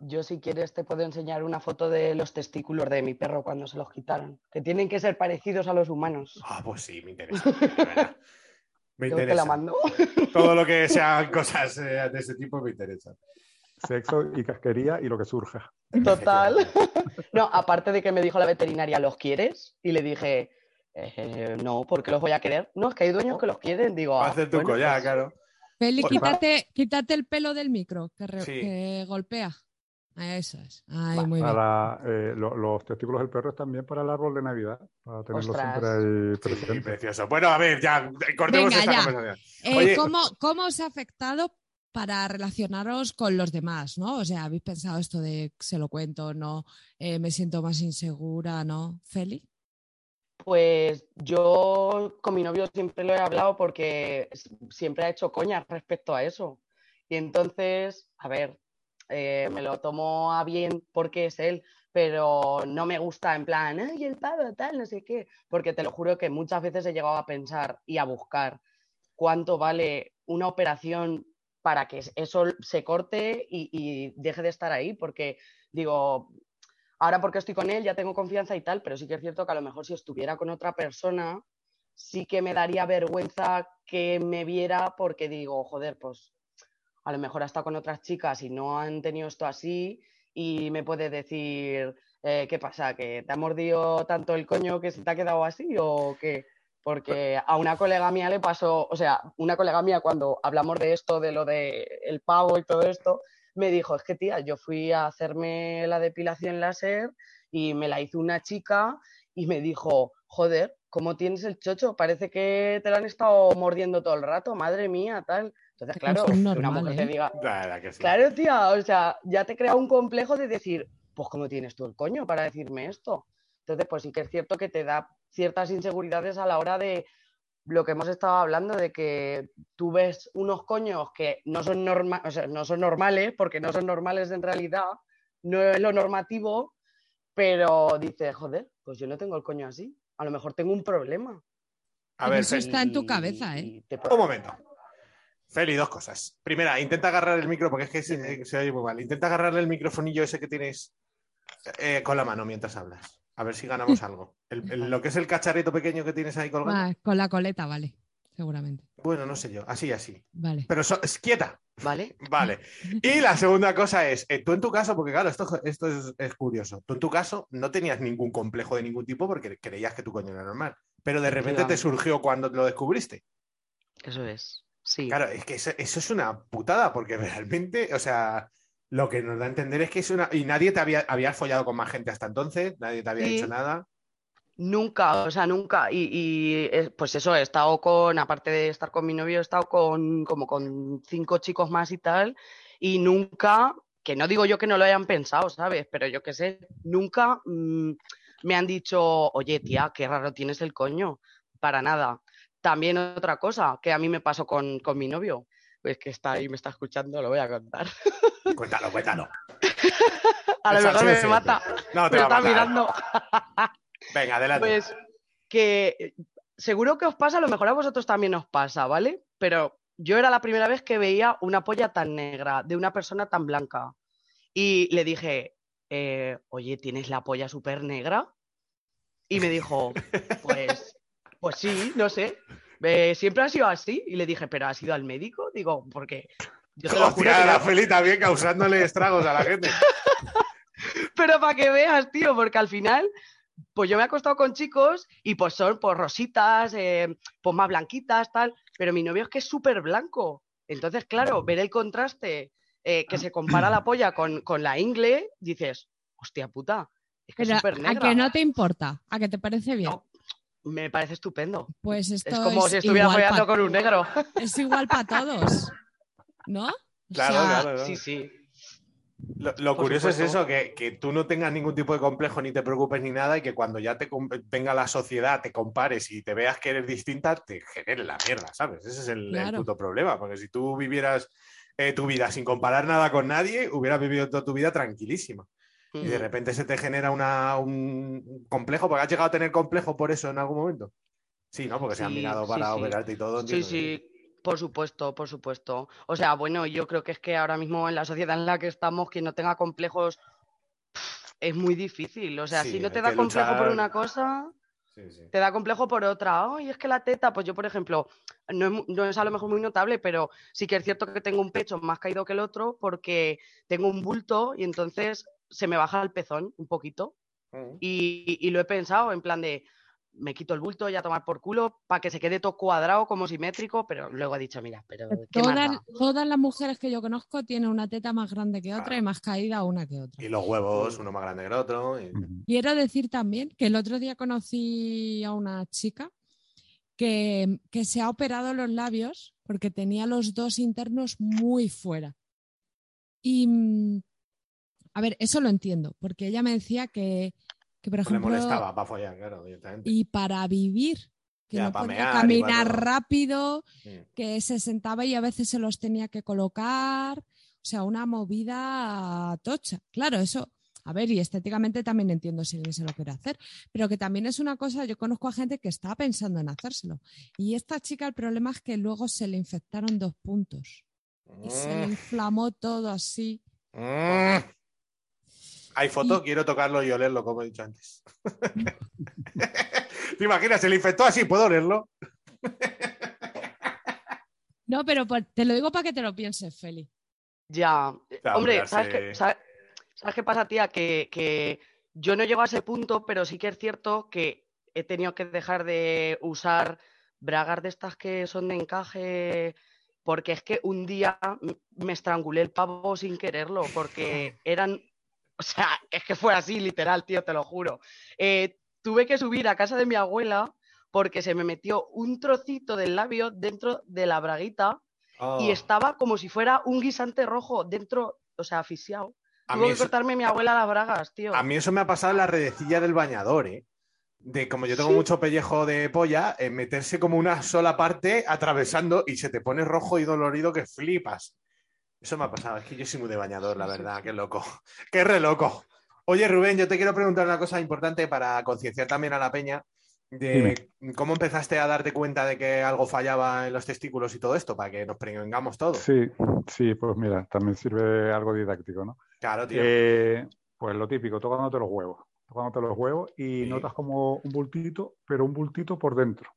Yo si quieres te puedo enseñar una foto de los testículos de mi perro cuando se los quitaron, que tienen que ser parecidos a los humanos. Ah, pues sí, me interesa. Me Yo te la interesa. mando. Todo lo que sean cosas eh, de ese tipo me interesa. Sexo y casquería y lo que surja. Total. No, aparte de que me dijo la veterinaria, ¿los quieres? Y le dije, "Eh, no, ¿por qué los voy a querer? No, es que hay dueños que los quieren. Digo, "Ah, hacerte un bueno, collar, pues, claro. Feli, quítate, quítate el pelo del micro que, re- Sí. que golpea. Eso es. Ay, Va, muy bien. Para, eh, lo- los testículos del perro es también para el árbol de Navidad, para tenerlo Ostras. siempre ahí Sí, precioso. Bueno, a ver, ya, cortemos Venga, esta ya. conversación. Eh, ¿cómo, ¿Cómo os ha afectado para relacionaros con los demás? ¿no? O sea, ¿habéis pensado esto de se lo cuento, no? Eh, me siento más insegura, ¿no? Feli. Pues yo con mi novio siempre lo he hablado porque siempre ha hecho coñas respecto a eso. Y entonces, a ver, eh, me lo tomo a bien porque es él, pero no me gusta en plan, ay, el pavo, tal, no sé qué, porque te lo juro que muchas veces he llegado a pensar y a buscar cuánto vale una operación para que eso se corte y, y deje de estar ahí, porque digo, ahora porque estoy con él ya tengo confianza y tal, pero sí que es cierto que a lo mejor si estuviera con otra persona, sí que me daría vergüenza que me viera porque digo, joder, pues a lo mejor ha estado con otras chicas y no han tenido esto así y me puede decir, eh, ¿qué pasa? ¿Que te ha mordido tanto el coño que se te ha quedado así o qué? Porque a una colega mía le pasó, o sea, una colega mía cuando hablamos de esto, de lo de el pavo y todo esto, me dijo, es que tía, yo fui a hacerme la depilación láser y me la hizo una chica y me dijo, joder, ¿cómo tienes el chocho? Parece que te lo han estado mordiendo todo el rato, madre mía, tal. Entonces, claro, una mujer te ¿eh? diga, La verdad que sí. Claro, tía, o sea, ya te crea un complejo de decir, pues ¿cómo tienes tú el coño para decirme esto? Entonces, pues sí que es cierto que te da ciertas inseguridades a la hora de lo que hemos estado hablando, de que tú ves unos coños que no son, norma o sea, no son normales, porque no son normales en realidad, no es lo normativo, pero dices, joder, pues yo no tengo el coño así, a lo mejor tengo un problema. A ver, eso está en tu cabeza, ¿eh? te- un momento. Feli, dos cosas. Primera, intenta agarrar el micro, porque es que se, se oye muy mal. Intenta agarrarle el microfonillo ese que tienes eh, con la mano mientras hablas. A ver si ganamos algo. El- el- lo que es el cacharrito pequeño que tienes ahí colgando. Ah, con la coleta, vale, seguramente. Bueno, no sé yo. Así, así. Vale. Pero so- es quieta. ¿Vale? Vale. Y la segunda cosa es, eh, tú en tu caso, porque claro, esto, esto es, es curioso, tú en tu caso no tenías ningún complejo de ningún tipo porque creías que tu coño era normal, pero de repente te surgió cuando lo descubriste. Eso es. Sí. Claro, es que eso, eso es una putada porque realmente, o sea, lo que nos da a entender es que es una... Y nadie te había, habías follado con más gente hasta entonces, nadie te había Sí. dicho nada. Nunca, o sea, nunca. Y, y, eh, pues eso, he estado con, aparte de estar con mi novio, he estado con como con cinco chicos más y tal, y nunca, que no digo yo que no lo hayan pensado, ¿sabes? Pero yo qué sé, nunca mm, me han dicho, oye, tía, qué raro tienes el coño. Para nada. También otra cosa que a mí me pasó con, con mi novio, pues que está ahí, me está escuchando, lo voy a contar. Cuéntalo, cuéntalo. A lo mejor me mata. No, te Me va a está matar. mirando. Venga, adelante. Pues que seguro que os pasa, a lo mejor a vosotros también os pasa, ¿vale? Pero yo era la primera vez que veía una polla tan negra de una persona tan blanca. Y le dije, eh, oye, ¿tienes la polla súper negra? Y me dijo, pues, pues sí, no sé. eh, siempre ha sido así. Y le dije, ¿pero has ido al médico? Digo, porque yo te lo juro Hostia, que la Feli también causándole estragos a la gente. Pero para que veas, tío, porque al final, pues yo me he acostado con chicos y pues son pues rositas, eh, pues más blanquitas, tal, pero mi novio es que es súper blanco. Entonces, claro, ver el contraste eh, que se compara la polla con, con la ingle, dices, hostia puta, es que es súper a negra. que no te importa, a que te parece bien. No, me parece estupendo. Pues esto Es como es si estuviera follando con un negro. Es igual para todos, ¿no? O Claro, sea, claro, claro. Sí, sí. Lo, curioso es eso, que, que tú no tengas ningún tipo de complejo ni te preocupes ni nada y que cuando ya te venga la sociedad, te compares y te veas que eres distinta, te genere la mierda, ¿sabes? Ese es el, el Claro. puto problema, porque si tú vivieras eh, tu vida sin comparar nada con nadie, hubieras vivido toda tu vida tranquilísima. Y de repente se te genera una, un complejo, porque has llegado a tener complejo por eso en algún momento. Sí, ¿no? Porque se han mirado para sí. operarte y todo. Sí, sí, por supuesto, por supuesto. O sea, bueno, yo creo que es que ahora mismo en la sociedad en la que estamos, quien no tenga complejos es muy difícil. O sea, Sí, si no te da complejo por una cosa, Sí, sí. te da complejo por otra. Ay, es que la teta, pues yo, por ejemplo, no es, no es a lo mejor muy notable, pero sí que es cierto que tengo un pecho más caído que el otro porque tengo un bulto y entonces se me baja el pezón un poquito. Mm. Y, y lo he pensado en plan de, me quito el bulto y a tomar por culo para que se quede todo cuadrado como simétrico, pero luego he dicho, mira, pero ¿qué más todas, da? todas las mujeres que yo conozco tienen una teta más grande que otra y más caída una que otra. Y los huevos, uno más grande que el otro. y-. Quiero decir también que el otro día conocí a una chica que, que se ha operado los labios porque tenía los dos internos muy fuera. Y, mm, a ver, eso lo entiendo, porque ella me decía que, que por Le ejemplo, molestaba para follar, claro, directamente. y para vivir, que Ya, no podía mear caminar rápido, Mm. que se sentaba y a veces se los tenía que colocar, o sea, una movida tocha. Claro, eso, a ver, y estéticamente también entiendo si alguien se lo quiere hacer, pero que también es una cosa, yo conozco a gente que está pensando en hacérselo. Y esta chica, el problema es que luego se le infectaron dos puntos. y se le Mm, inflamó todo así. mm. Hay foto, quiero tocarlo y olerlo, como he dicho antes. ¿Te imaginas? Se le infectó así, ¿puedo olerlo? No, pero te lo digo para que te lo pienses, Feli. Ya, Ya, hombre, hombre, ¿sabes qué, sabe- ¿sabes qué pasa, tía? Que, que yo no llego a ese punto, pero sí que es cierto que he tenido que dejar de usar bragas de estas que son de encaje, porque es que un día me estrangulé el pavo sin quererlo, porque eran, o sea, es que fue así, literal, tío, te lo juro. Eh, tuve que subir a casa de mi abuela porque se me metió un trocito del labio dentro de la braguita y Oh, estaba como si fuera un guisante rojo dentro, o sea, asfixiado. Tuvo que eso, cortarme mi abuela las bragas, tío. a mí eso me ha pasado en la redecilla del bañador, ¿eh? De como yo tengo Sí. mucho pellejo de polla, eh, meterse como una sola parte atravesando y se te pone rojo y dolorido que flipas. Eso me ha pasado, es que yo soy muy de bañador, la verdad, qué loco. Qué re loco. Oye, Rubén, yo te quiero preguntar una cosa importante para concienciar también a la peña de cómo empezaste a darte cuenta de que algo fallaba en los testículos y todo esto, para que nos prevengamos todos. Sí, sí, pues mira, también sirve algo didáctico, ¿no? Claro, tío. Eh, pues lo típico, tocándote los huevos, tocándote los huevos y Sí. notas como un bultito, pero un bultito por dentro.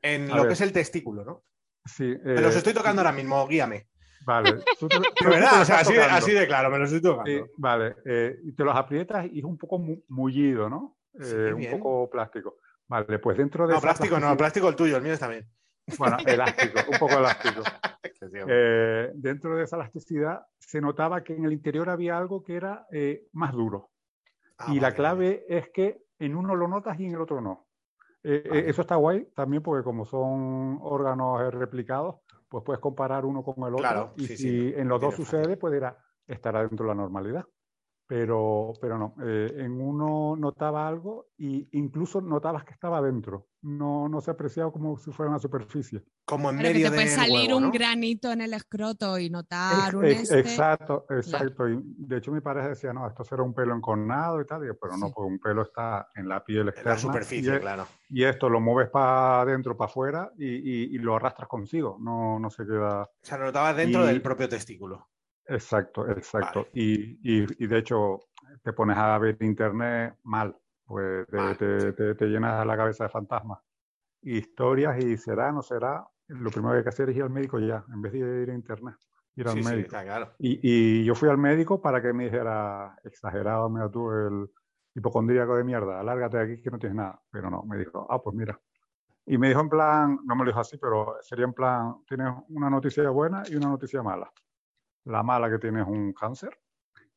en a lo ver. que es el testículo, ¿no? Sí, Me los eh, estoy tocando ahora mismo, guíame. Vale, tú te, De tú te verdad, los o sea, estás así de, tocando. así de claro, me los estoy tocando. Sí, vale, eh, te los aprietas y es un poco mu- mullido, ¿no? Sí, Eh, un bien. poco plástico. Vale, pues dentro de No, plástico no, plástico el tuyo, el mío también. Bueno, elástico, un poco elástico. Eh, dentro de esa elasticidad se notaba que en el interior había algo que era eh, más duro. Ah, y la vale, clave es que en uno lo notas y en el otro no. Eh, Vale. eso está guay también porque como son órganos replicados, pues puedes comparar uno con el otro. Claro, y sí, si sí, en los dos sucede, pues era, estará dentro de la normalidad. Pero, pero no, eh, en uno notaba algo e incluso notabas que estaba dentro. No, no se apreciaba como si fuera una superficie. Como en Pero que medio te puede salir huevo, un granito en el escroto y notar un este. Exacto, exacto. Y de hecho mi pareja decía, no, esto será un pelo encornado y tal. Digo, pero no, porque un pelo está en la piel En externa. la superficie, y, e- claro. y esto lo mueves para adentro, para afuera y, y- y lo arrastras consigo. No, no se queda. O sea, lo notabas dentro Y- del propio testículo. Exacto, exacto. Vale. Y, y- y de hecho te pones a ver internet mal, pues te, te- sí. te- te llenas la cabeza de fantasmas. Historias y será, no será. Lo primero que hay que hacer es ir al médico ya, en vez de ir a internet, ir al Sí, sí, médico. está claro. Y, y yo fui al médico para que me dijera, exagerado, mira tú, el hipocondríaco de mierda, lárgate de aquí que no tienes nada. Pero no, me dijo, ah, pues mira. Y me dijo en plan, no me lo dijo así, pero sería en plan, tienes una noticia buena y una noticia mala. La mala que tienes un cáncer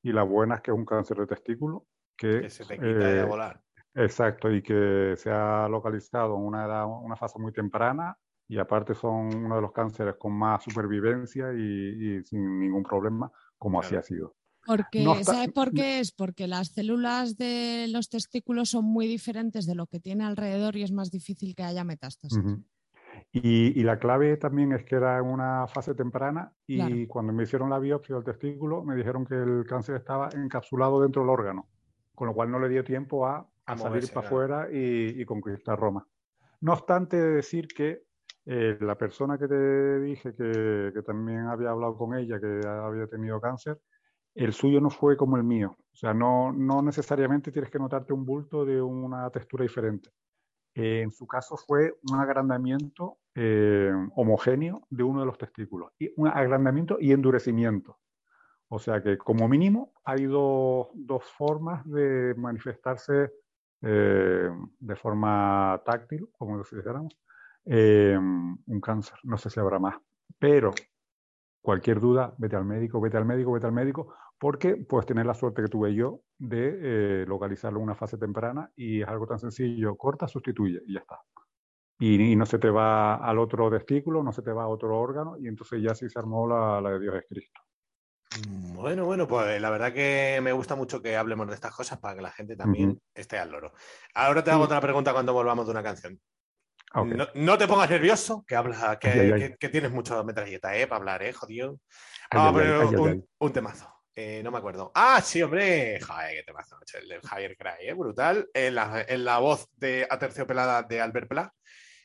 y la buena es que es un cáncer de testículo que, Que se te quita de eh, volar. Exacto, y que se ha localizado en una edad, una fase muy temprana y aparte son uno de los cánceres con más supervivencia y, y sin ningún problema, como así ha sido. Porque, No está- ¿sabes por qué es? Porque las células de los testículos son muy diferentes de lo que tiene alrededor y es más difícil que haya metástasis. Y, y la clave también es que era en una fase temprana y Claro. cuando me hicieron la biopsia del testículo me dijeron que el cáncer estaba encapsulado dentro del órgano, con lo cual no le dio tiempo a, A a salir moverse, para claro. afuera y, y conquistar Roma. No obstante decir que eh, la persona que te dije que, que también había hablado con ella, que había tenido cáncer, el suyo no fue como el mío. O sea, no, no necesariamente tienes que notarte un bulto de una textura diferente. Eh, en su caso fue un agrandamiento eh, homogéneo de uno de los testículos. Y un agrandamiento y endurecimiento. O sea que como mínimo hay dos, dos formas de manifestarse eh, de forma táctil, como dijéramos, eh, un cáncer. No sé si habrá más. Pero cualquier duda, vete al médico, vete al médico, vete al médico, porque puedes tener la suerte que tuve yo de eh, localizarlo en una fase temprana y es algo tan sencillo, corta, sustituye y ya está. Y, y no se te va al otro testículo, no se te va a otro órgano y entonces ya sí se armó la, la de Dios es Cristo. Bueno, bueno, pues la verdad que me gusta mucho que hablemos de estas cosas para que la gente también esté al loro. Ahora te hago Sí. otra pregunta cuando volvamos de una canción. Ok. No, no te pongas nervioso, que habla, que, Ay, ay, ay. que- que tienes mucha metralleta, ¿eh? Para hablar, ¿eh? Jodido. Vamos a poner un, temazo. Eh, no me acuerdo. Ah, sí, hombre. Joder, qué temazo. El de Javier Cray, ¿eh? Brutal. En la, en la voz de Aterciopelada de Albert Pla.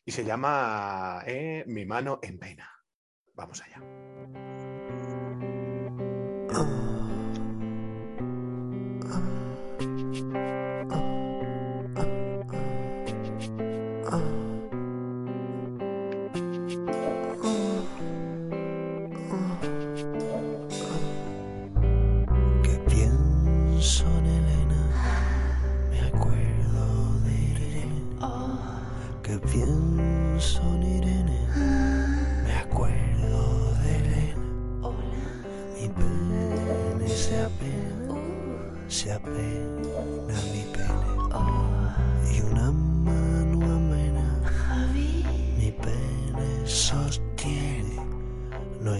Y se llama eh, Mi mano en pena. Vamos allá.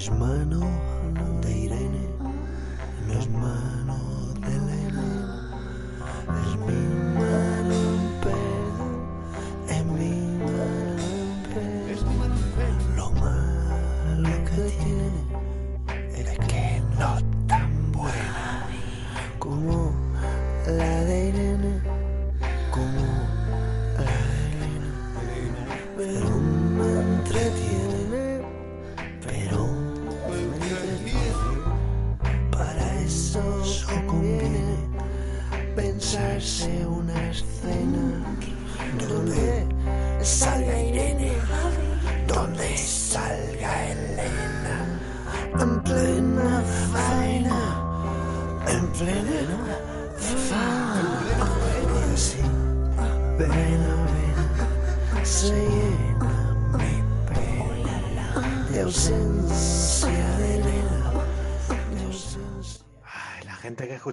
No es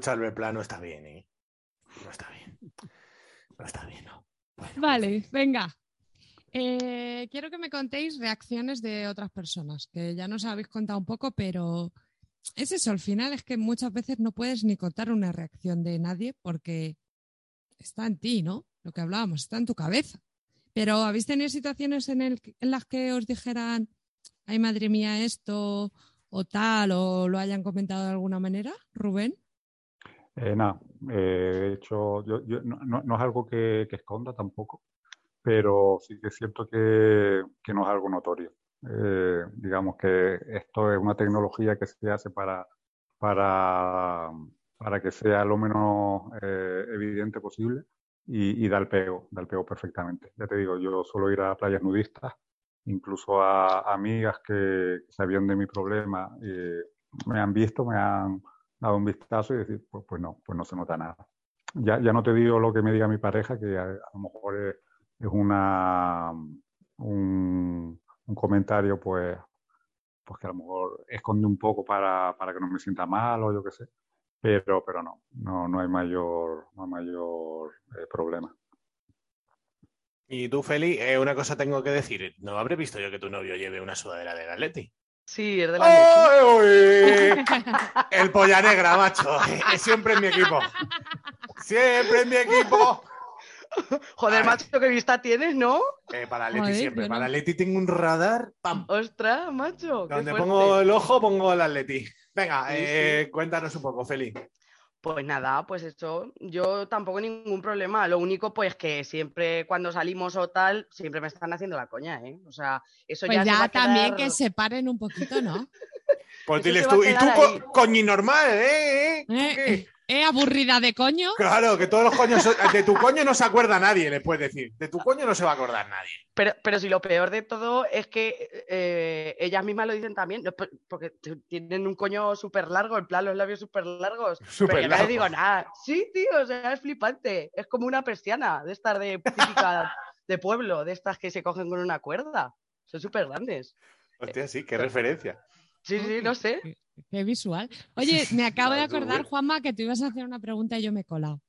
la gente que escucha el plano está bien, ¿eh? No está bien. No está bien, ¿no? Vale, venga. Eh, quiero que me contéis reacciones de otras personas, que ya nos habéis contado un poco, pero es eso, al final es que muchas veces no puedes ni contar una reacción de nadie porque está en ti, ¿no? Lo que hablábamos, está en tu cabeza. Pero ¿habéis tenido situaciones en, el- en las que os dijeran, ay madre mía, esto o tal, o lo hayan comentado de alguna manera? Rubén. Eh, nada, eh, de hecho, yo, yo- no, es algo que, esconda tampoco, pero sí que es cierto que, no es algo notorio. Eh, digamos que esto es una tecnología que se hace para, para, que sea lo menos eh, evidente posible y, y da el pego, da el pego perfectamente. Ya te digo, yo suelo ir a playas nudistas, incluso a amigas que sabían de mi problema, me han visto, me han dado un vistazo y decir, pues, pues no, pues no se nota nada. Ya, ya no te digo lo que me diga mi pareja, que a, lo mejor es, es una, un, comentario pues, pues que a lo mejor esconde un poco para, para que no me sienta mal o yo qué sé, pero, pero no, no, no hay mayor, no mayor eh, problema. Y tú, Feli, eh, una cosa tengo que decir. No habré visto yo que tu novio lleve una sudadera de Atleti. Sí, es de la. El polla negra, macho. Es siempre en mi equipo. Siempre en mi equipo. Joder, macho, qué vista tienes, ¿no? Eh, para Atleti Joder, siempre. yo no- Para Atleti tengo un radar. ¡Pam! Ostras, macho. qué Donde fuerte. pongo el ojo, pongo el Atleti. Venga, Sí, eh, cuéntanos un poco, Feli. Pues nada, pues eso, yo tampoco ningún problema. Lo único, pues que siempre cuando salimos o tal, siempre me están haciendo la coña, ¿eh? O sea, eso Pues ya, se va ya a también quedar- que se paren un poquito, ¿no? Pues diles tú, y tú, ahí. coñi normal, ¿eh? ¿Eh? Eh, eh, eh, aburrida de coño. Claro, que todos los coños. son- De tu coño no se acuerda nadie, le puedes decir. De tu coño no se va a acordar nadie. Pero, pero si lo peor de todo es que eh, ellas mismas lo dicen también, porque tienen un coño súper largo, en plan los labios súper largos. Súper pero yo no les digo nada. Sí, tío, o sea, es flipante. Es como una persiana de estas de típica de pueblo, de estas que se cogen con una cuerda. Son súper grandes. Hostia, sí, qué referencia. Sí, sí, no sé. Qué, qué visual. Oye, me acabo de súper acordar. Juanma, que tú ibas a hacer una pregunta y yo me he colado.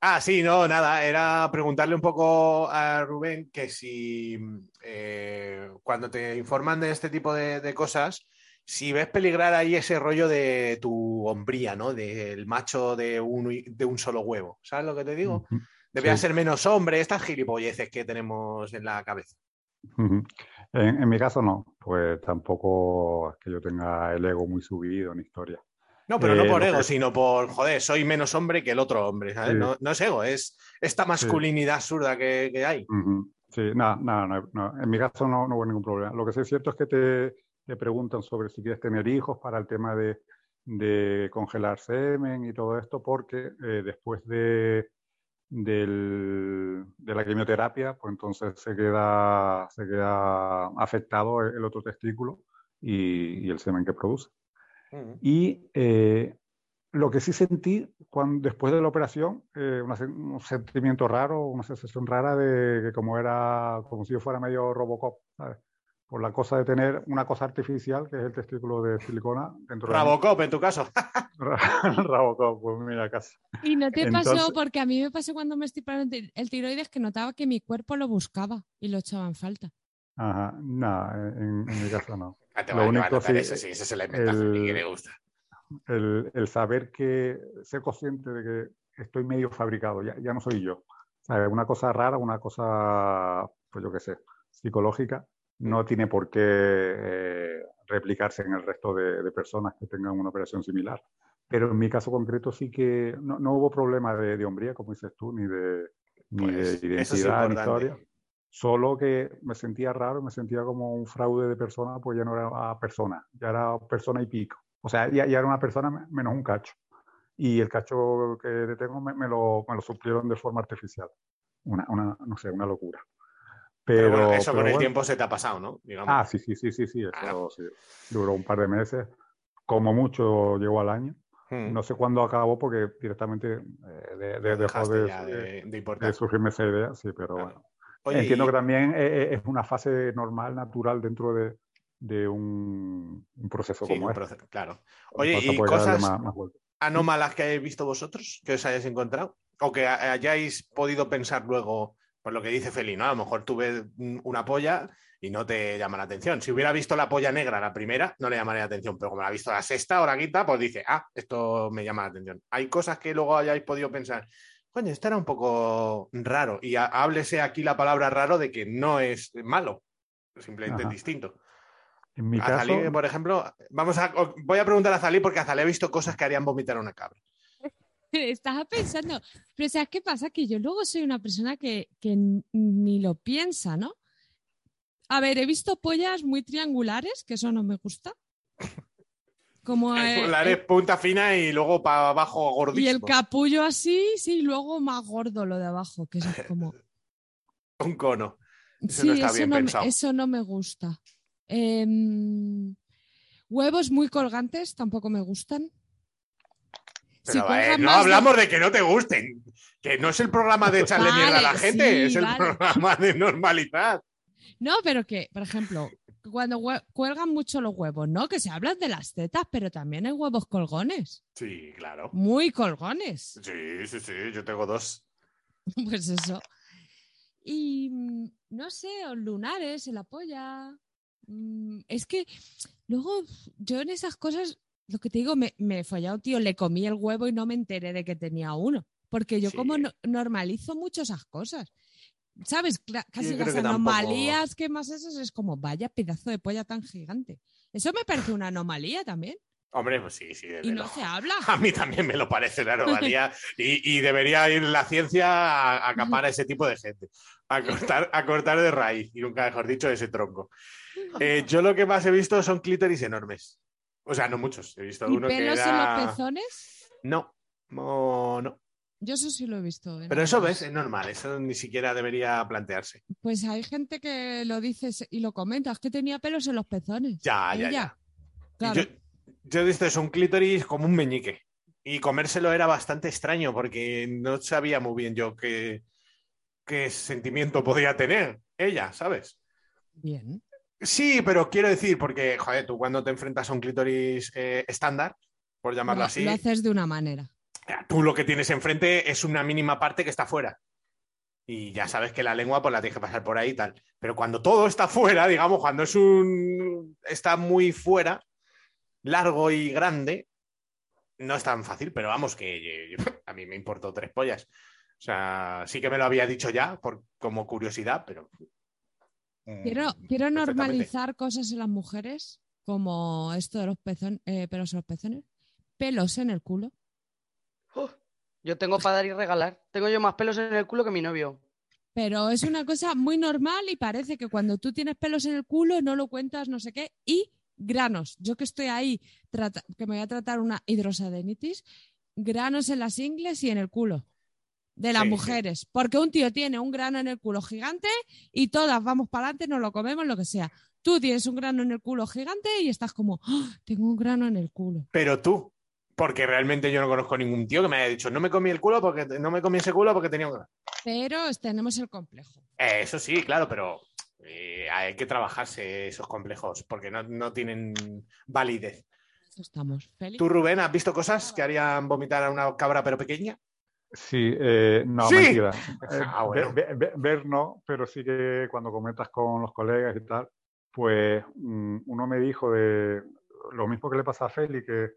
Ah, sí, no, nada, era preguntarle un poco a Rubén que si eh, cuando te informan de este tipo de, de cosas, si ves peligrar ahí ese rollo de tu hombría, ¿no? Del macho de un, de un solo huevo. ¿Sabes lo que te digo? Sí. ser menos hombre, estas gilipolleces que tenemos en la cabeza. Ujú. En, en mi caso no, pues tampoco es que yo tenga el ego muy subido ni historia. No, pero no Eh, por ego, que- sino por, joder, soy menos hombre que el otro hombre, ¿sabes? Sí. No, no es ego, es esta masculinidad absurda que, que hay. Sí, nada, nada, no, no. En mi caso no, no hubo ningún problema. Lo que sí es cierto es que te, te preguntan sobre si quieres tener hijos para el tema de, de congelar semen y todo esto, porque eh, después de, del- de la quimioterapia, pues entonces se queda, se queda afectado el, el otro testículo y, y el semen que produce. Y eh, lo que sí sentí cuando, después de la operación, eh, una un sentimiento raro, una sensación rara de que como era, como si yo fuera medio Robocop, ¿sabes? Por la cosa de tener una cosa artificial, que es el testículo de silicona dentro de. Rabocop, en tu caso. Rabocop, pues mira, casi. Y no te pasó, porque a mí me pasó cuando me estoy parando el el tiroides que notaba que mi cuerpo lo buscaba y lo echaba en falta. Ajá, nada, en, en mi caso no. Ah, te Lo único sí, eso, sí, ese inventa a Feli, que le gusta. el, el saber que, ser consciente de que estoy medio fabricado, ya, ya no soy yo. ¿Sabes? Una cosa rara, una cosa, pues yo qué sé, psicológica, no tiene por qué eh, replicarse en el resto de, de personas que tengan una operación similar. Pero en mi caso concreto sí que no, no hubo problema de, de hombría, como dices tú, ni de, ni Pues, de eso es identidad, ni historia. Solo que me sentía raro, me sentía como un fraude de persona, pues ya no era persona, ya era persona y pico. O sea, ya, ya era una persona me- menos un cacho. Y el cacho que tengo me, me lo, me lo suplieron de forma artificial. Una, una, no sé, una locura. Pero, Pero, bueno, eso pero con el bueno. tiempo se te ha pasado, ¿no? Digamos. Ah, sí, sí, sí, sí, sí, eso Claro. sí. Duró un par de meses. Como mucho llegó al año. Mm. No sé cuándo acabó porque directamente eh, de- de- dejó de, de- de, surgirme esa idea, sí, pero Claro. bueno. Oye, Entiendo y- que también eh, eh, es una fase normal, natural dentro de, de un, un proceso sí, como un este. proceso, claro. Oye, ¿y cosas más- más anómalas que hayáis visto vosotros, que os hayáis encontrado? O que ha- hayáis podido pensar luego, por lo que dice Feli, ¿no? A lo mejor tú ves una polla y no te llama la atención. Si hubiera visto la polla negra la primera, no le llamaría la atención, pero como la ha visto la sexta o la quinta, pues dice, ah, esto me llama la atención. Hay cosas que luego hayáis podido pensar, coño, esto era un poco raro. Y háblese aquí la palabra raro de que no es malo, simplemente es distinto. En mi Azalí, caso, por ejemplo, vamos a, voy a preguntar a Azalí porque Azalí ha visto cosas que harían vomitar a una cabra. Estaba pensando, pero ¿sabes qué pasa? Que yo luego soy una persona que, que ni lo piensa, ¿no? A ver, he visto pollas muy triangulares, que eso no me gusta. Como eh, La eres punta fina y luego para abajo y gordísimo. el capullo así, sí, y luego más gordo lo de abajo, que es como... Un cono. Eso sí, no está eso, bien no me, pensado. eso no me gusta. Em, huevos muy colgantes tampoco me gustan. Si Pero, eh, no de- hablamos de... que no te gusten. Que no es el programa de echarle Vale, mierda a la gente, sí, es el vale. programa de normalizar. No, pero que, por ejemplo, cuando cuelgan mucho los huevos, ¿no? Que se hablan de las tetas, pero también hay huevos colgones. Sí, claro. Muy colgones. Sí, sí, sí, yo tengo dos. Pues eso. Y mm, no sé, lunares en la polla. Mm, Es que luego yo en esas cosas, lo que te digo, me, me he follado, tío, le comí el huevo y no me enteré de que tenía uno. Porque yo Sí. como no- normalizo mucho esas cosas. ¿Sabes? Casi las tampoco- anomalías que más esas es como, vaya pedazo de polla tan gigante. Eso me parece una anomalía también. Hombre, pues sí, sí. Y no se habla. A mí también me lo parece una anomalía y, y debería ir la ciencia a, a acapar a ese tipo de gente, a cortar, a cortar de raíz, y nunca mejor dicho, ese tronco. Eh, yo lo que más he visto son clítoris enormes. O sea, no muchos. He visto ¿Y uno que pelos en era... los pezones? No, no, no. Yo eso sí lo he visto. en Pero eso ves, es normal, eso ni siquiera debería plantearse. Pues hay gente que lo dice y lo comenta, es que tenía pelos en los pezones. Ya, ya, ya. Claro. Yo, yo he visto eso, un clítoris como un meñique. Y comérselo era bastante extraño porque no sabía muy bien yo qué, qué sentimiento podía tener ella, ¿sabes? Bien. Sí, pero quiero decir, porque, joder, tú cuando te enfrentas a un clítoris eh, estándar, por llamarlo Lo- así, Lo haces de una manera. tú lo que tienes enfrente es una mínima parte que está fuera. Y ya sabes que la lengua pues la tienes que pasar por ahí y tal. Pero cuando todo está fuera, digamos, cuando es un está muy fuera, largo y grande, no es tan fácil, pero vamos, que a mí me importó tres pollas. O sea, sí que me lo había dicho ya por, como curiosidad, pero. Quiero, quiero perfectamente. normalizar cosas en las mujeres, como esto de los pezon- eh, pelos en los pezones, pelos en el culo. Uf, yo tengo para dar y regalar. Tengo yo más pelos en el culo que mi novio. Pero es una cosa muy normal y parece que cuando tú tienes pelos en el culo no lo cuentas, no sé qué, y granos. Yo que estoy ahí, que me voy a tratar una hidrosadenitis, granos en las ingles y en el culo de las Sí, sí. mujeres. Porque un tío tiene un grano en el culo gigante y todas vamos para adelante, nos lo comemos, lo que sea. Tú tienes un grano en el culo gigante y estás como, "Ah, tengo un grano en el culo. Pero tú, porque realmente yo no conozco ningún tío que me haya dicho, no me comí el culo porque no me comí ese culo porque tenía un grano". Pero tenemos el complejo. Eh, eso sí, claro, pero eh, hay que trabajarse esos complejos porque no, no tienen validez. Eso estamos. Félix. ¿Tú, Rubén, has visto cosas que harían vomitar a una cabra pero pequeña? Sí, eh, no, Sí. mentira. Eh, Ah, bueno. ve- ve- ve- ver no, pero sí que cuando comentas con los colegas y tal, pues mm, uno me dijo de lo mismo que le pasa a Feli, que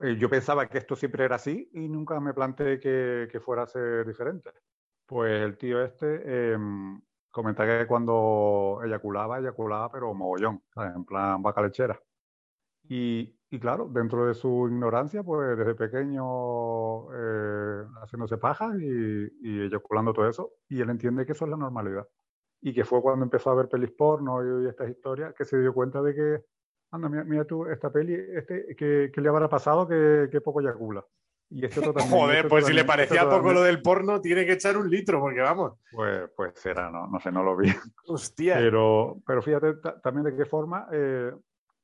eh, yo pensaba que esto siempre era así y nunca me planteé que, que fuera a ser diferente. Pues el tío este em, comenta que cuando eyaculaba, eyaculaba, pero mogollón, ¿sabes? en plan vaca lechera. Y, y claro, dentro de su ignorancia, pues desde pequeño eh, haciéndose pajas y, y eyaculando todo eso, y él entiende que eso es la normalidad. Y que fue cuando empezó a ver pelis porno y, y estas historias que se dio cuenta de que, anda, mira, mira tú, esta peli, este, que, que le habrá pasado que, que poco eyacula. Y este Joder, este pues si le este parecía otro poco lo del porno, tiene que echar un litro, porque vamos. Pues, pues será, no, no sé, no lo vi. Hostia. Pero, pero fíjate ta- también de qué forma eh,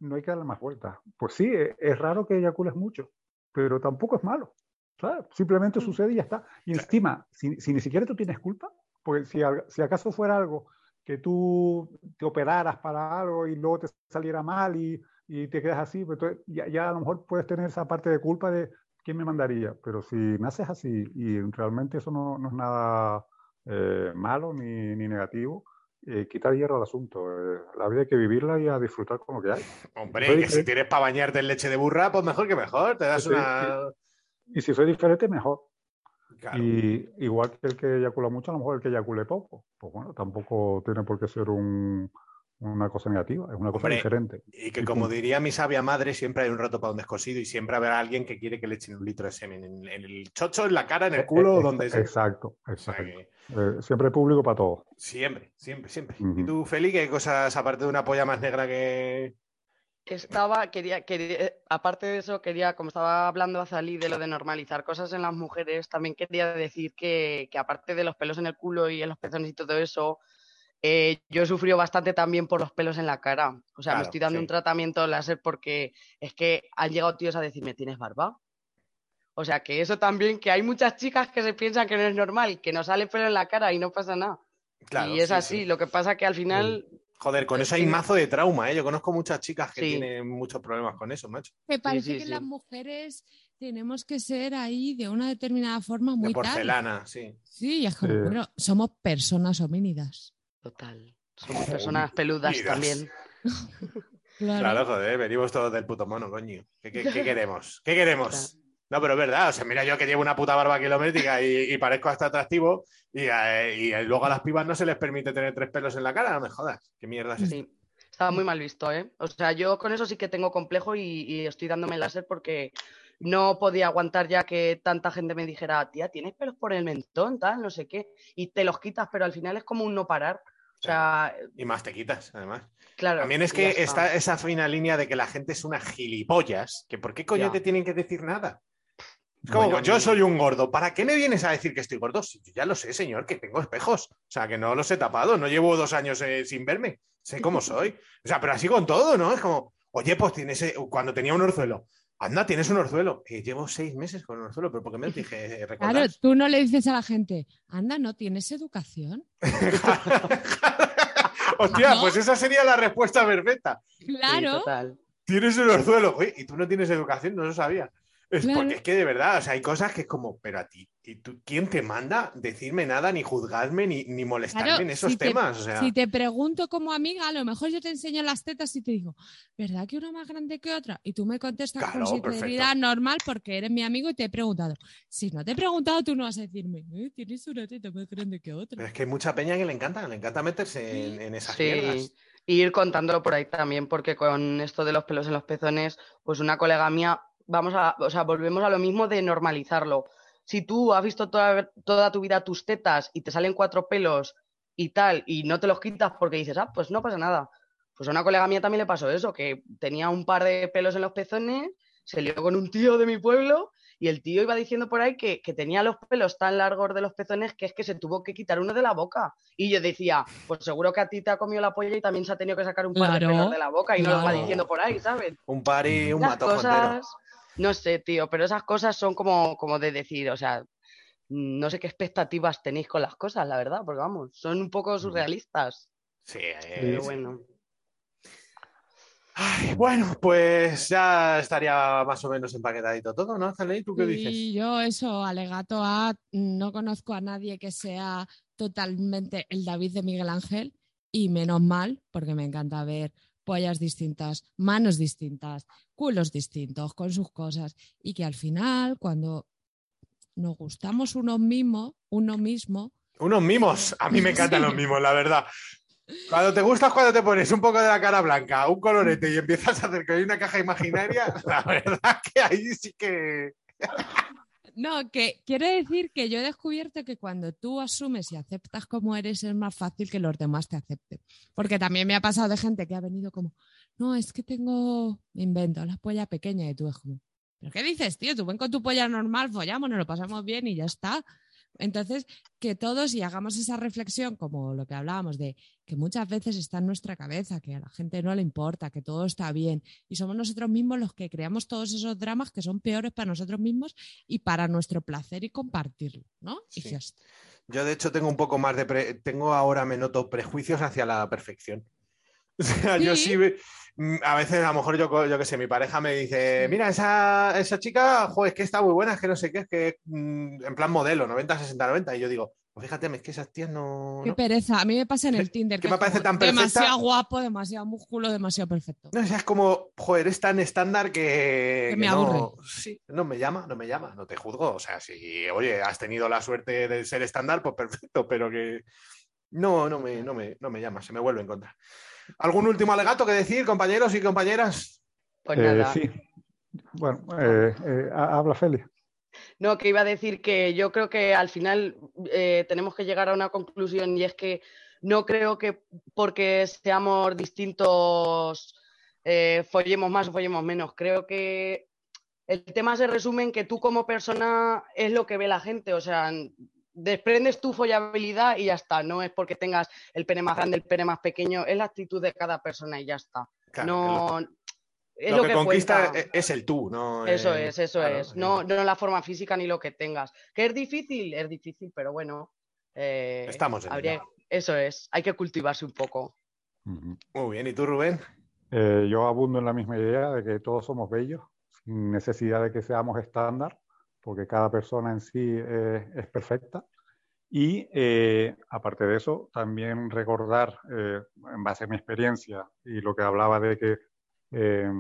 no hay que darle más vueltas. Pues sí, e- es, raro que eyacules mucho, pero tampoco es malo. ¿sabes? Simplemente sucede y ya está. Y encima, si, si ni siquiera tú tienes culpa, porque si, acaso fuera algo que tú te operaras para algo y luego te saliera mal y, y te quedas así, pues entonces ya, ya a lo mejor puedes tener esa parte de culpa de quién me mandaría. Pero si naces así y realmente eso no, no es nada eh, malo ni, ni negativo, eh, quitar hierro al asunto. Eh, la vida hay que vivirla y a disfrutar con lo que hay. Hombre, Soy que si tienes para bañarte en leche de burra, pues mejor que mejor. Te das Sí, una. Y si soy diferente, mejor. Claro. Y igual que el que eyacula mucho, a lo mejor el que eyacule poco. Pues bueno, tampoco tiene por qué ser un- una cosa negativa, es una cosa Hombre, diferente. Y que como diría mi sabia madre, siempre hay un rato para un descosido y siempre habrá alguien que quiere que le echen un litro de semen en, en el chocho, en la cara, en el culo, Eh, donde sea. Exacto, O sea exacto. que Eh, siempre hay público para todo. siempre, siempre, siempre. ¿Y tú, Feli, qué cosas, aparte de una polla más negra que. Estaba, quería, quería, aparte de eso, quería, como estaba hablando Azalí de lo de normalizar cosas en las mujeres, también quería decir que, que aparte de los pelos en el culo y en los pezones y todo eso, eh, yo he sufrido bastante también por los pelos en la cara. O sea, Claro, me estoy dando sí. un tratamiento láser porque es que han llegado tíos a decirme, ¿tienes barba? O sea, que eso también, que hay muchas chicas que se piensan que no es normal, que no sale pelo en la cara y no pasa nada. Claro, y es sí, así, sí. lo que pasa que al final Joder, con eso hay Sí. mazo de trauma, ¿eh? Yo conozco muchas chicas que Sí. tienen muchos problemas con eso, macho. Me parece sí, que sí. las mujeres tenemos que ser ahí de una determinada forma De muy tal. porcelana, sí. Sí, y es como, Sí. bueno, somos personas homínidas. Total. Somos personas peludas también. Claro. Claro, joder, venimos todos del puto mono, coño. ¿Qué, qué- qué queremos? ¿Qué queremos? No, pero es verdad, o sea, mira yo que llevo una puta barba kilométrica y, y parezco hasta atractivo y, eh, y luego a las pibas no se les permite tener tres pelos en la cara, no me jodas. ¿Qué mierda es esto? Sí. Estaba muy mal visto, ¿eh? O sea, yo con eso sí que tengo complejo y, y estoy dándome láser porque no podía aguantar ya que tanta gente me dijera, tía, tienes pelos por el mentón, tal, no sé qué. Y te los quitas, pero al final es como un no parar. O sea, Y más te quitas, además. claro. También es que está esa fina línea de que la gente es una gilipollas, que ¿por qué coño Ya. te tienen que decir nada? Es como, Bueno, yo soy un gordo, ¿para qué me vienes a decir que estoy gordo? Si yo ya lo sé, señor, que tengo espejos. O sea, que no los he tapado, no llevo dos años eh, sin verme. Sé cómo soy. O sea, pero así con todo, ¿no? Es como, oye, pues tienes, eh, cuando tenía un orzuelo, anda, tienes un orzuelo. Eh, llevo seis meses con un orzuelo, pero ¿por qué me lo dije? eh, Claro, tú no le dices a la gente, anda, ¿no tienes educación? Hostia, ¿No? pues esa sería la respuesta perfecta. Sí, Claro, total. Tienes un orzuelo, Oye, y tú no tienes educación, no lo sabía. Es Claro. porque es que de verdad, o sea, hay cosas que es como, pero a ti, ¿y tú, ¿quién te manda decirme nada, ni juzgarme, ni, ni molestarme Claro, en esos si te- temas? O sea, si te pregunto como amiga, a lo mejor yo te enseño las tetas y te digo, ¿verdad que una más grande que otra? Y tú me contestas Claro, con sinceridad perfecto. normal porque eres mi amigo y te he preguntado. Si no te he preguntado, tú no vas a decirme, "Eh, tienes una teta más grande que pero otra. es que hay mucha peña que le encanta, le encanta meterse en, en esas Sí. mierdas. Y ir contándolo por ahí también, porque con esto de los pelos en los pezones, pues una colega mía, vamos a, o sea, volvemos a lo mismo de normalizarlo. Si tú has visto toda, toda tu vida tus tetas y te salen cuatro pelos y tal, y no te los quitas porque dices, ah, pues no pasa nada. Pues a una colega mía también le pasó eso, que tenía un par de pelos en los pezones, se lió con un tío de mi pueblo y el tío iba diciendo por ahí que, que tenía los pelos tan largos de los pezones que es que se tuvo que quitar uno de la boca. Y yo decía, pues seguro que a ti te ha comido la polla y también se ha tenido que sacar un par de Claro, pelos de la boca y no lo va diciendo por ahí, ¿sabes? Un par y un Las entero. cosas, no sé, tío, pero esas cosas son como, como de decir, o sea, mm, no sé qué expectativas tenéis con las cosas, la verdad, porque vamos, son un poco surrealistas. Sí, eh, Pero bueno, Ay, bueno, pues ya estaría más o menos empaquetadito todo, ¿no? ¿Tú qué dices? Y yo eso, alegato a, no conozco a nadie que sea totalmente el David de Miguel Ángel y menos mal, porque me encanta ver pollas distintas, manos distintas, culos distintos, con sus cosas y que al final cuando nos gustamos unos mismos, uno mismo, Unos mimos. A mí me encantan los mimos, la verdad. Cuando te gustas, cuando te pones un poco de la cara blanca, un colorete y empiezas a hacer que hay una caja imaginaria, la verdad que ahí sí que. No, que quiere decir que yo he descubierto que cuando tú asumes y aceptas como eres es más fácil que los demás te acepten. Porque también me ha pasado de gente que ha venido como, no, es que tengo, me invento, la polla pequeña y tú es como, ¿pero qué dices, tío? Tú ven con tu polla normal, follamos, nos lo pasamos bien y ya está. Entonces, que todos y hagamos esa reflexión, como lo que hablábamos de que muchas veces está en nuestra cabeza, que a la gente no le importa, que todo está bien, y somos nosotros mismos los que creamos todos esos dramas que son peores para nosotros mismos y para nuestro placer y compartirlo, ¿no? Y Sí. ya está. Yo, de hecho, tengo un poco más de. pre- Tengo ahora, me noto prejuicios hacia la perfección. O sea, yo Sí. sí. ve- mm, A veces, a lo mejor, yo, yo qué sé, mi pareja me dice: Mira, esa, esa chica, joder, es que está muy buena, es que no sé qué, es que mm, en plan modelo, 90, 60, 90. Y yo digo: Pues fíjate, es que esas tías no. Qué no- pereza. A mí me pasa en el Tinder. que es me parece tan perfecta. Demasiado guapo, demasiado músculo, demasiado perfecto. No, o sea, es como, joder, es tan estándar que, Que me no- aburre. sí, no me llama, no me llama, no te juzgo. O sea, si, oye, has tenido la suerte de ser estándar, pues perfecto, pero que no, no me, no me, no me llama, se me vuelve en contra. ¿Algún último alegato que decir, compañeros y compañeras? pues Eh, nada. sí. Bueno, eh, eh, ha- habla Félix. No, que iba a decir que yo creo que al final eh, tenemos que llegar a una conclusión y es que no creo que porque seamos distintos eh, follemos más o follemos menos. Creo que el tema se resume en que tú como persona es lo que ve la gente. O sea, desprendes tu follabilidad y ya está. No es porque tengas el pene más grande, el pene más pequeño, es la actitud de cada persona y ya está. Claro, no, que es lo, lo, que, que conquista cuenta. es, es el tú, ¿no? Eso Eh, es, eso claro, es. eh, No, no la forma física ni lo que tengas. ¿Que es difícil? Es difícil, pero bueno. eh, Estamos en habría-. Eso es, hay que cultivarse un poco. Muy bien, ¿y tú, Rubén? Eh, yo abundo en la misma idea de que todos somos bellos, sin necesidad de que seamos estándar, porque cada persona en sí eh, es perfecta. Y eh, aparte de eso, también recordar, eh, en base a mi experiencia y lo que hablaba de que eh,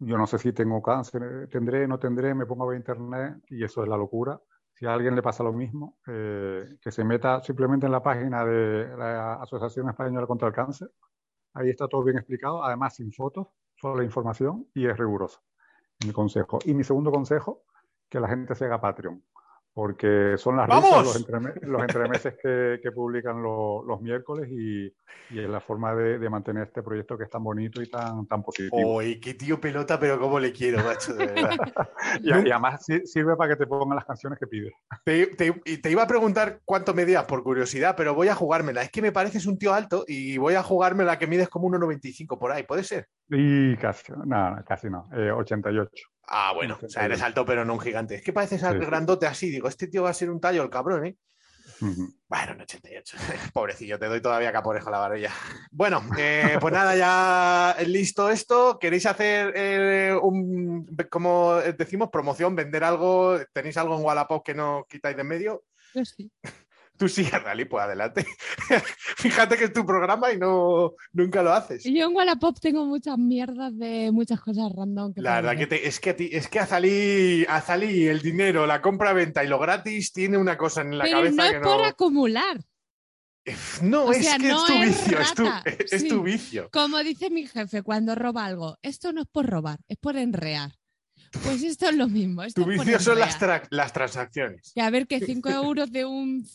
yo no sé si tengo cáncer, tendré, no tendré, me pongo a ver internet y eso es la locura. Si a alguien le pasa lo mismo, eh, que se meta simplemente en la página de la Asociación Española contra el Cáncer. Ahí está todo bien explicado, además sin fotos, solo la información y es riguroso. Mi consejo. Y mi segundo consejo, que la gente se haga Patreon, porque son las risas, los, entreme- los entremeses que, que publican lo- los miércoles y, y es la forma de, de mantener este proyecto que es tan bonito y tan, tan positivo. Uy, qué tío pelota, pero cómo le quiero, macho, de verdad. Y, y además si- sirve para que te pongan las canciones que pides. Te, te- y te iba a preguntar cuánto medías por curiosidad, pero voy a jugármela. Es que me pareces un tío alto y voy a jugármela que mides como 1,95 por ahí, ¿puede ser? Y casi, no, no, casi no, eh, 88. Ah, bueno, o sea, eres alto, pero no un gigante. Es que pareces Sí. grandote así. Digo, este tío va a ser un tallo, el cabrón, ¿eh? Ujú. Bueno, un 88. Pobrecillo, te doy todavía caporejo a la barbilla. Bueno, eh, pues nada, ya listo esto. ¿Queréis hacer eh, un, como decimos, promoción, vender algo? ¿Tenéis algo en Wallapop que no quitáis de en medio? Yo sí. Tú sí, Rally, pues adelante. Fíjate que es tu programa y no nunca lo haces. Y yo en Wallapop tengo muchas mierdas de muchas cosas random. Que La verdad que te- es que a ti- es que Azalí, Azalí, el dinero, la compra-venta y lo gratis tiene una cosa en la Pero cabeza no es que por no. acumular. No, o es sea, que no es tu es vicio, es tu, es sí. tu vicio. Como dice mi jefe cuando roba algo, esto no es por robar, es por enrear. Pues esto es lo mismo. Esto Tu vicio son las, tra- las transacciones. Que a ver, que 5 euros de un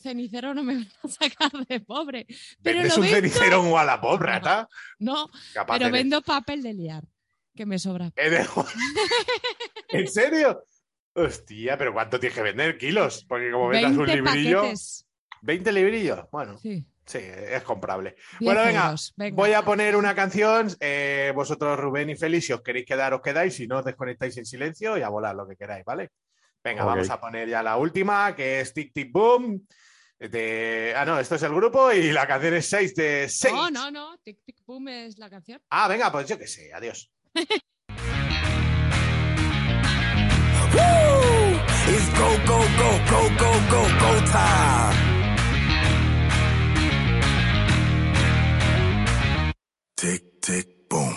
cenicero no me van a sacar de pobre. Pero Vendes lo un vendo- cenicero en Wallapop, rata. No, Capaz pero eres. vendo papel de liar, que me sobra. Eh, ¿En serio? Hostia, pero ¿cuánto tienes que vender? ¿Kilos? Porque como vendas un 20 librillo. paquetes. ¿20 librillos? Bueno, Sí, sí, es comprable. 10 Bueno, venga, euros, venga. Voy a poner una canción. eh, vosotros, Rubén y Félix, si os queréis quedar, os quedáis. Si no, os desconectáis en silencio y a volar lo que queráis, ¿vale? Venga, vamos a poner ya la última, que es Tic Tic Boom. De... Ah, no, esto es el grupo y la canción es 6 de 6. No, no, no. Tic Tic Boom es la canción. Ah, venga, pues yo qué sé, adiós. Woo! It's go, go, go, go, go, go, go time. Tick, tick, boom.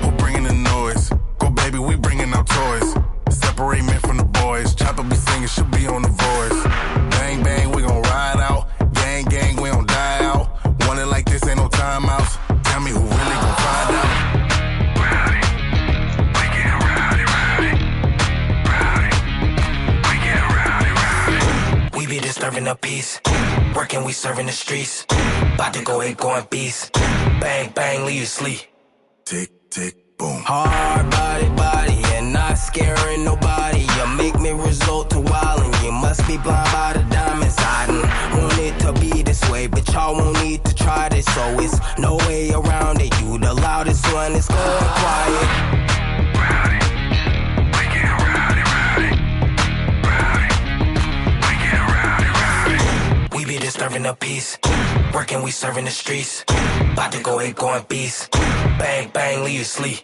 Who bringing the noise? Go, baby, we bringing our toys. Separate men from the boys. Chopper be singing, she'll be on the voice. Bang, bang, we gon' ride out. Gang, gang, we don't die out. Want it like this, ain't no timeouts. Tell me who really gon' find out. We be disturbing the peace. Working, we serving the streets. About to go in, going beast. Bang, bang, leave you sleep. Tick, tick, boom. Hard body, body, and not scaring nobody. You make me resort to wildin'. You must be blind by the diamonds. I done want it to be this way, but y'all won't need to try this. So it's no way around it. You the loudest one, it's going quiet. Disturbing the peace. Working, we serving the streets. About to go in, going beast. Bang, bang, leave you sleep.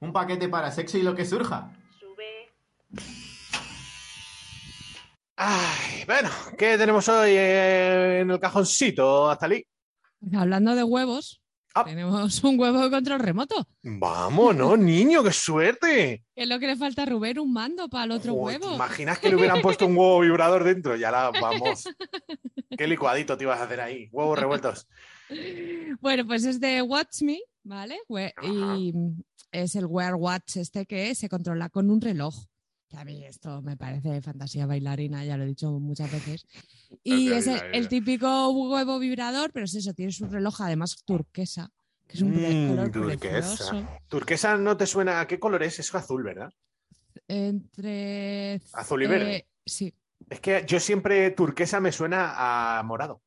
Un paquete para sexo y lo que surja. Ay, bueno, ¿qué tenemos hoy eh, en el cajoncito, Aztalí? Hablando de huevos, Ah. tenemos un huevo de control remoto. Vámonos, niño, qué suerte. Es lo que le falta a Rubén, un mando para el otro Joder, ¿te huevo. imaginas que le hubieran puesto un huevo vibrador dentro? Ya la vamos. Qué licuadito te ibas a hacer ahí. Huevos revueltos. Bueno, pues es de Watch Me, ¿vale? Y es el Wear Watch este que se controla con un reloj. Que a mí esto me parece fantasía bailarina, ya lo he dicho muchas veces. Y es el, típico huevo vibrador, pero es eso, tiene su reloj además turquesa, que es un Mm, color turquesa. precioso. Turquesa no te suena. ¿A qué color es? Es azul, ¿verdad? Entre... Azul y verde. eh, sí, Es que yo siempre turquesa me suena a morado.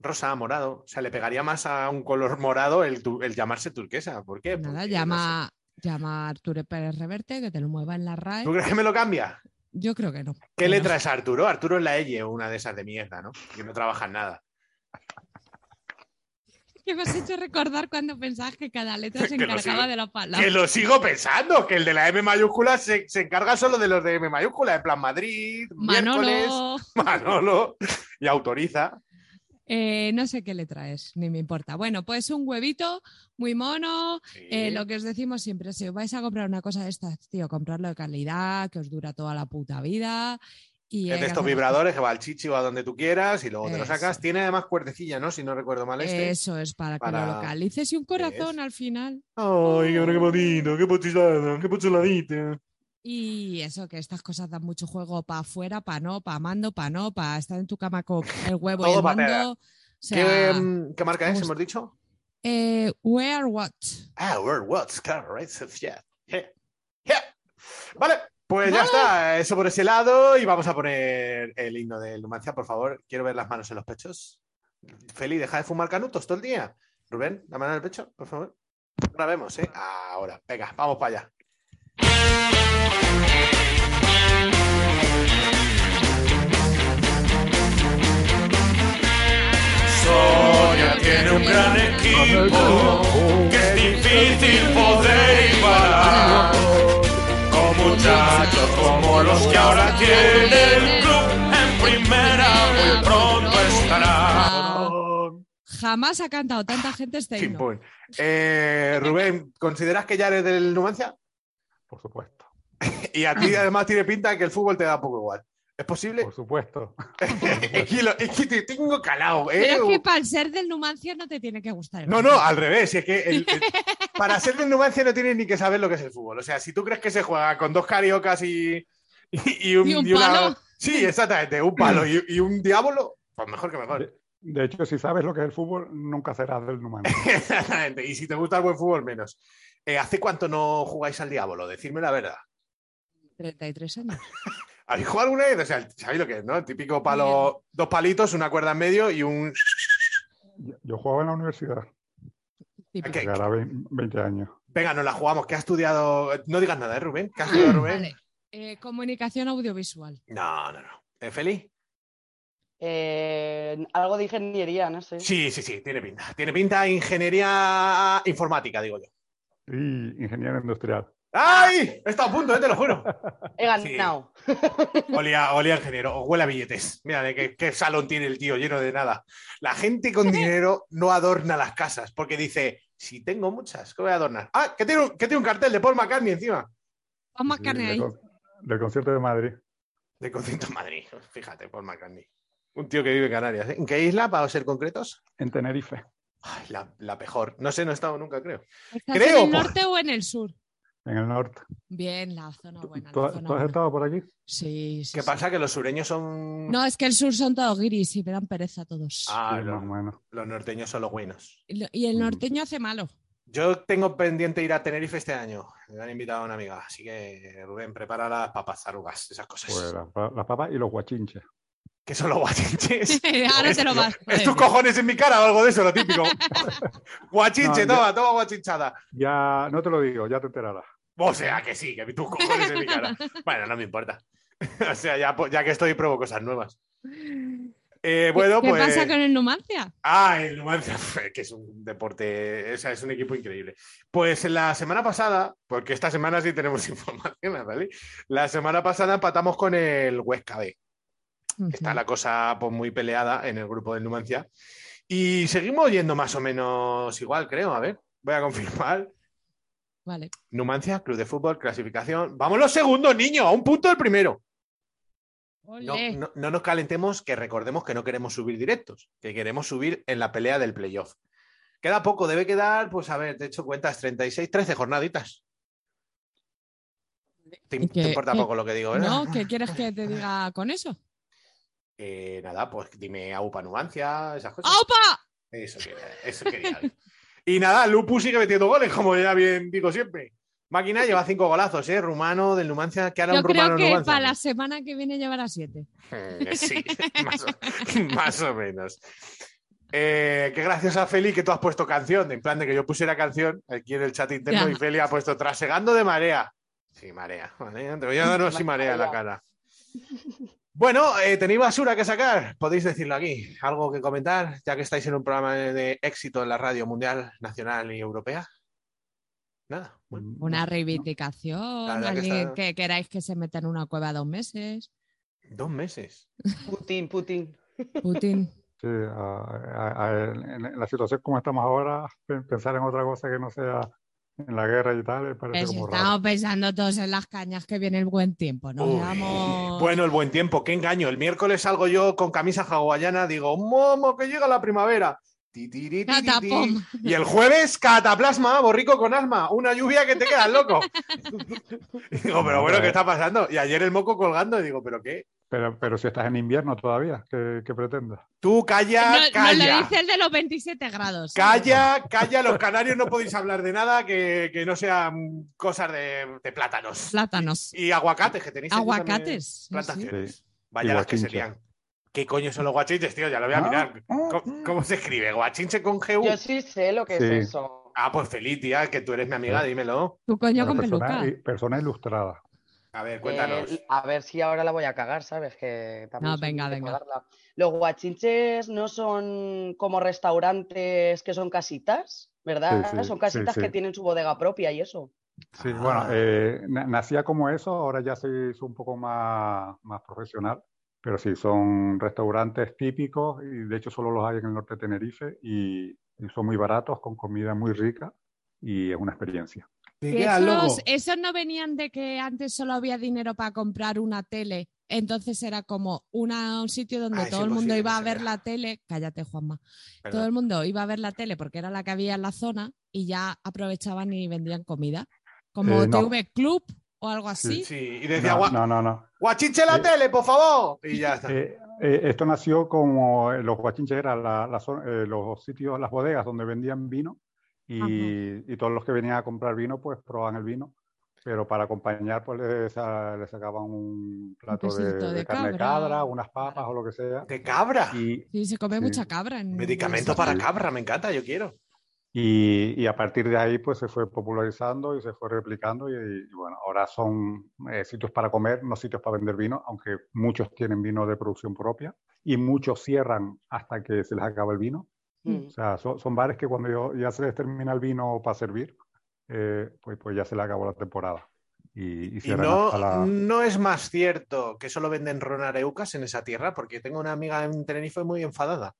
Rosa, morado. O sea, le pegaría más a un color morado el, tu- el llamarse turquesa. ¿Por qué? nada, Porque, llama, llama a Arturo Pérez Reverte, que te lo mueva en la RAE. ¿Tú crees que me lo cambia? Yo creo que no. ¿Qué letra es Arturo? Arturo es la Elle, una de esas de mierda, ¿no? Que no trabaja en nada. Que me has hecho recordar cuando pensabas que cada letra se encargaba sigo- de la palabra. Que lo sigo pensando, que el de la M mayúscula se, se encarga solo de los de M mayúscula, en plan Madrid, miércoles, Manolo, Manolo, y autoriza. Eh, no sé qué letra es, ni me importa. Bueno, pues un huevito muy mono. eh, lo que os decimos siempre, si os vais a comprar una cosa de estas, tío, comprarlo de calidad, que os dura toda la puta vida. Y Es de estos vibradores que va al chichi o a donde tú quieras y luego te lo sacas. Tiene además cuerdecilla, ¿no? Si no recuerdo mal este. Eso es para, que lo localices y un corazón al final. Ay, qué bonito, qué pochilada, qué pochiladita. Y eso, que estas cosas dan mucho juego para afuera, para no, para mando, para no, para estar en tu cama con el huevo y el mando. O ¿Qué, sea, mm, ¿Qué marca es, hemos dicho? eh, what? Ah, World Watch, claro, right, yeah, yeah, yeah. Vale, pues ya está, eso por ese lado y vamos a poner el himno del Numancia, por favor. Quiero ver las manos en los pechos. Feli, deja de fumar canutos todo el día. Rubén, la mano en el pecho, por favor. Ahora vemos, ¿eh? Ahora, venga, vamos para allá. Sonia tiene un gran equipo que es difícil poder igualar. Con muchachos como los que ahora tiene el club en primera muy pronto estará. Jamás ha cantado tanta gente este himno. Eh, Rubén, ¿consideras que ya eres del Numancia? Por supuesto. Y a ti además tiene pinta que el fútbol te da poco igual. ¿Es posible? Por supuesto. es, que lo- es que te tengo calado, ¿eh? Pero es que para el ser del Numancia no te tiene que gustar. el No, no, al revés. Es que el- el- para ser del Numancia no tienes ni que saber lo que es el fútbol. O sea, si tú crees que se juega con dos cariocas y, y, y un, ¿Y un y una- palo? Sí, exactamente, un palo y, y un diablo, pues mejor que mejor. De hecho, si sabes lo que es el fútbol, nunca serás del Numancia. Exactamente. Y si te gusta el buen fútbol, menos. Eh, ¿Hace cuánto no jugáis al diablo? Decidme la verdad. 33 años. ¿Habéis jugado alguna vez? O sea, ¿sabéis lo que es, no? El típico palo, dos palitos, una cuerda en medio y un. Yo, yo jugaba en la universidad, Típico. que ahora 20, 20 años. Venga, nos la jugamos. ¿Qué ha estudiado? No digas nada, ¿eh, Rubén? ¿Qué ha estudiado Rubén? Vale. Eh, comunicación audiovisual. No, no, no. ¿Eh, Feli? Eh, algo de ingeniería, no sé. Sí, sí, sí, tiene pinta. Tiene pinta ingeniería informática, digo yo. Y ingeniero industrial. ¡Ay! Está a punto, eh, te lo juro. He ganado. Olía, olía a ingeniero, o huele a billetes. Mira, de qué, qué salón tiene el tío, lleno de nada. La gente con dinero no adorna las casas, porque dice, si tengo muchas, ¿qué voy a adornar? Ah, que tiene un, que tiene un cartel de Paul McCartney encima. Sí, carne del ahí. Del concierto de Madrid. De concierto en Madrid. Fíjate, Paul McCartney. Un tío que vive en Canarias. ¿eh? ¿En qué isla, para ser concretos? En Tenerife, Ay, la, la mejor. No sé, no he estado nunca, creo. ¿Estás Creo, en el por- norte o en el sur? En el norte. Bien, la zona buena. ¿Tú, la zona tú has buena. estado por aquí? Sí, sí. ¿Qué sí. pasa? Que los sureños son. No, es que el sur son todos guiris y me dan pereza todos. Ah, Sí, los, más o menos. los norteños son los buenos. Y el norteño hace malo. Yo tengo pendiente ir a Tenerife este año. Me han invitado a una amiga. Así que, Rubén, prepara las papas zarugas, esas cosas. Pues las papas y los guachinches. ¿Qué son los guachinches? Ahora te lo vas. ¿Es tus cojones en mi cara o algo de eso, lo típico? Guachinche, No, toma, toma guachinchada. Ya no te lo digo, ya te enterarás. O sea que sí, que tus cojones en mi cara. Bueno, no me importa. o sea, ya, po- ya que estoy, pruebo cosas nuevas. Eh, bueno, ¿Qué pues. pasa con el Numancia? Ah, el Numancia, que es un deporte, o sea, es un equipo increíble. Pues la semana pasada, porque esta semana sí tenemos información, ¿vale? La semana pasada empatamos con el Huesca B. Está la cosa pues, muy peleada en el grupo del Numancia. Y seguimos yendo más o menos igual, creo. A ver, voy a confirmar. Vale. Numancia, Club de Fútbol, clasificación. Vamos los segundos, niño, a un punto del primero. No, no- no nos calentemos, que recordemos que no queremos subir directos, que queremos subir en la pelea del playoff. Queda poco, debe quedar, pues a ver, de hecho cuentas 36, 13 jornaditas. Te, ¿Y te importa poco lo que digo, ¿verdad? No, ¿qué quieres que te diga con eso? Eh, nada, pues dime AUPA Numancia, esas cosas. ¡Aupa! Eso quería, eso quería. y nada, Lupu sigue metiendo goles, como ya bien digo siempre. Máquina lleva cinco golazos, ¿eh? Rumano del Numancia, que hará Yo un creo rumano que Numancia? para la semana que viene llevará siete. Mm, Sí, más o, más o menos. Eh, qué graciosa, Feli, que tú has puesto canción. En plan de que yo pusiera canción aquí en el chat interno Ya. y Feli ha puesto trasegando de marea. Sí, marea. Vale, te voy a dar así marea en la cara. Bueno, eh, ¿tenéis basura que sacar? Podéis decirlo aquí. ¿Algo que comentar? Ya que estáis en un programa de éxito en la radio mundial, nacional y europea. Nada. Bueno, Una reivindicación, que alguien está- que queráis que se meta en una cueva dos meses. dos meses. Putin, Putin. Putin. Sí, a- a- a- en, en la situación como estamos ahora, pe- pensar en otra cosa que no sea en la guerra y tal, parece Pues como raro. estamos pensando todos en las cañas que viene el buen tiempo, ¿no? Bueno, el buen tiempo, qué engaño. El miércoles salgo yo con camisa hawaiana, digo, momo, que llega la primavera. Ti, ti, ti, ti, ti, ti. Catapom. Y el jueves, cataplasma, borrico con asma, una lluvia que te quedas loco. Y digo, pero bueno, ¿qué está pasando? Y ayer el moco colgando, y digo, ¿pero qué? Pero, pero si estás en invierno todavía, ¿qué, qué pretendes? Tú calla, No- Nos lo calla. dice el de los 27 grados. Calla, calla, los canarios no podéis hablar de nada que, que no sean cosas de, de plátanos. Plátanos. Y aguacates, que tenéis Aguacates. plantaciones. Sí. Vaya las que se guachinche. lían. ¿Qué coño son los guachinches, tío? Ya lo voy a mirar. ¿Cómo, cómo se escribe? ¿Guachinche con GU? Yo sí sé lo que Sí. es eso. Ah, pues feliz, tía, que tú eres mi amiga, dímelo. Tu coño con persona, peluca. persona ilustrada. A ver, cuéntanos. Eh, a ver si ahora la voy a cagar, ¿sabes? Que también No, venga, venga. cagarla. Los guachinches no son como restaurantes que son casitas, ¿verdad? Sí, sí, son casitas sí, sí. que tienen su bodega propia y eso. Sí, Ah. bueno, eh, na- nacía como eso, ahora ya se hizo un poco más, más profesional, pero sí, son restaurantes típicos y de hecho solo los hay en el norte de Tenerife y, y son muy baratos, con comida muy rica y es una experiencia. Esos, esos no venían de que antes solo había dinero para comprar una tele. Entonces era como una, un sitio donde Ah, todo el mundo iba a ver la tele. Cállate, Juanma. Perdón. Todo el mundo iba a ver la tele porque era la que había en la zona y ya aprovechaban y vendían comida. Como Eh, no. TV Club o algo así. Sí, y decía, No, "Gua- no, no. no. guachinche la Eh, tele, por favor. Y ya está. Eh, eh, esto nació como los guachinches eran la- la zona- eh, los sitios, las bodegas donde vendían vino y, y todos los que venían a comprar vino pues probaban el vino, pero para acompañar pues les, les sacaban un plato de, pesito de de carne de cabra. cabra, unas papas o lo que sea. ¿De cabra? Y, Sí, se come Sí. mucha cabra. En Medicamento en para cabra, me encanta, yo quiero. y, y a partir de ahí pues se fue popularizando y se fue replicando y, y, bueno, ahora son eh, sitios para comer, no sitios para vender vino, aunque muchos tienen vino de producción propia y muchos cierran hasta que se les acaba el vino. Mm. O sea, son, son bares que cuando yo- ya se les termina el vino para servir, eh, pues, pues ya se les acabó la temporada. Y, y Y cierran no, hasta la... no es más cierto que solo venden ron areucas en esa tierra, porque tengo una amiga en Tenerife muy enfadada.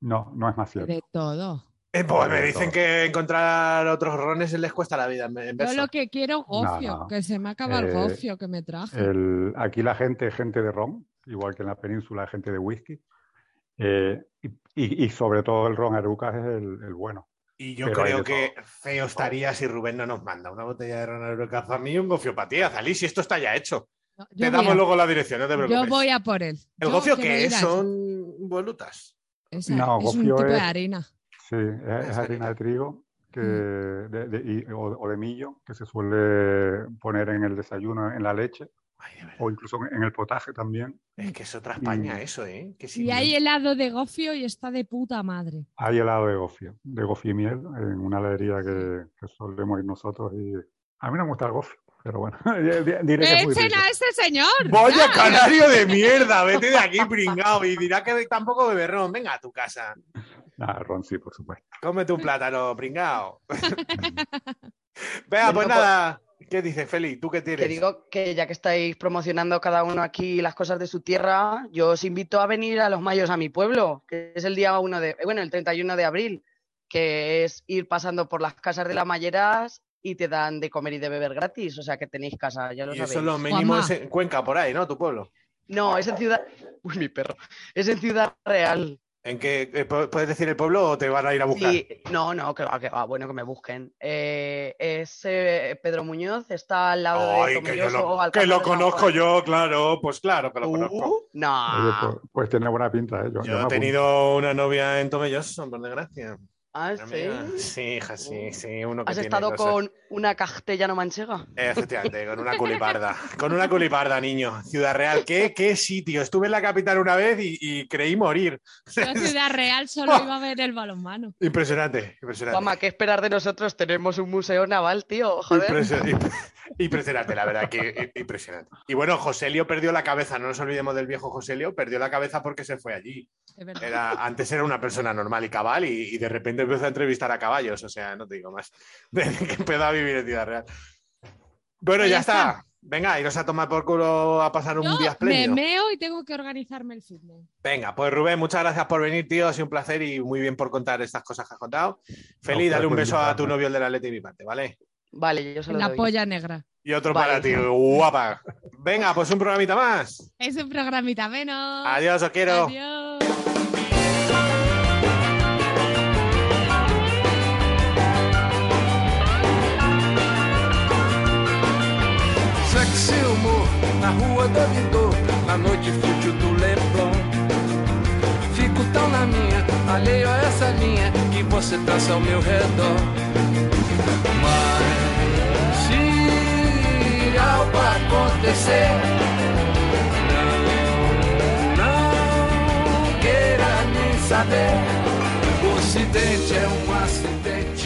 No, no es más cierto. De todo. Eh, pues me De dicen todo. que encontrar otros rones les cuesta la vida en Yo lo que quiero gofio, no. que se me acaba el Eh, gofio que me traje. El- aquí la gente es gente de ron, igual que en la península es gente de whisky. Eh, y, y- y sobre todo el ron Arucas es el, el bueno. Y yo Pero creo de que feo estaría si Rubén no nos manda una botella de ron areucas a mí y un gofio para ti, Azalí, si esto está ya hecho. No, Te voy damos a- luego la dirección, no te preocupes. Yo voy a por él. ¿El Yo gofio qué es? Son volutas. es, No, es un gofio tipo de es- harina. Sí, es, harina de trigo que, Mm. de- de- y- o, o de millo que se suele poner en el desayuno, en la leche Ay, de verdad. o incluso en el potaje también. Es que es otra España eso, ¿eh? Que Y hay helado de gofio y está de puta madre. Hay helado de gofio, de gofio y miel en una heladería que, que solemos ir nosotros y a mí no me gusta el gofio, pero bueno, diré que ¡Echen a ese señor! Vaya ¡Ya! canario de mierda, vete de aquí, pringao. Y dirá que tampoco bebe ron. Venga a tu casa. Ah, ron sí, por supuesto. Cómete un plátano, pringao. Venga, pues pues- nada. ¿Qué dices, Feli? ¿Tú qué tienes? Que digo que ya que estáis promocionando cada uno aquí las cosas de su tierra, yo os invito a venir a los mayos a mi pueblo, que es el día 1 de, bueno, el 31 de abril, que es ir pasando por las casas de las mayeras y te dan de comer y de beber gratis, o sea que tenéis casa, ya lo Y eso sabéis. lo mínimo es en Cuenca, por ahí, ¿no? Tu pueblo. No, es en Ciudad, uy, mi perro, es en Ciudad Real. ¿En qué eh, pu- puedes decir el pueblo o te van a ir a buscar? Sí, no, no, que va, que va, bueno, que me busquen. Eh, es eh, Pedro Muñoz, está al lado Ay, de que yo lo, que lo conozco yo, claro. Pues claro que lo conozco. Uh, no. Oye, pues, pues tiene buena pinta, ¿eh? Yo, yo Yo me he tenido una novia en Tomelloso, por desgracia. Ah, Amiga. sí. Sí, hija, sí, sí. Uno que ¿Has tiene estado cosas. con una castellano manchega? Efectivamente, con una culiparda. Con una culiparda, niño. Ciudad Real. ¿Qué, qué sitio? Estuve en la capital una vez y, y creí morir. En Ciudad Real solo iba a ver el balonmano. Impresionante, impresionante. Mamá, ¿qué esperar de nosotros? Tenemos un museo naval, tío. Joder. Impresio- imp- Impresionante, la verdad, que impresionante. Y bueno, Joselio perdió la cabeza, no nos olvidemos del viejo Joselio, perdió la cabeza porque se fue allí. Era, antes era una persona normal y cabal y, y de repente empezó a entrevistar a caballos, o sea, no te digo más. Desde que empezó a vivir en Ciudad Real. Bueno, Pues ya ya está. está. Venga, iros a tomar por culo a pasar un Yo día me espléndido. meo y tengo que organizarme el fitness. Venga, pues Rubén, muchas gracias por venir, tío. Ha sido un placer y muy bien por contar estas cosas que has contado. Feliz, usted dale un beso a tu novio, el de la Leti, mi parte, ¿vale? Vale, yo se lo la doy. polla negra. Y otro Vale. para ti, guapa. Venga, pues un programita más. Es un programita menos. Adiós, os quiero. Adiós. Na rua da Vidor, na noite fútil do Leblon. Fico tão na minha, alheio a essa linha que você traça ao meu redor. Mas se algo acontecer, não, não queira nem saber. O acidente é um acidente.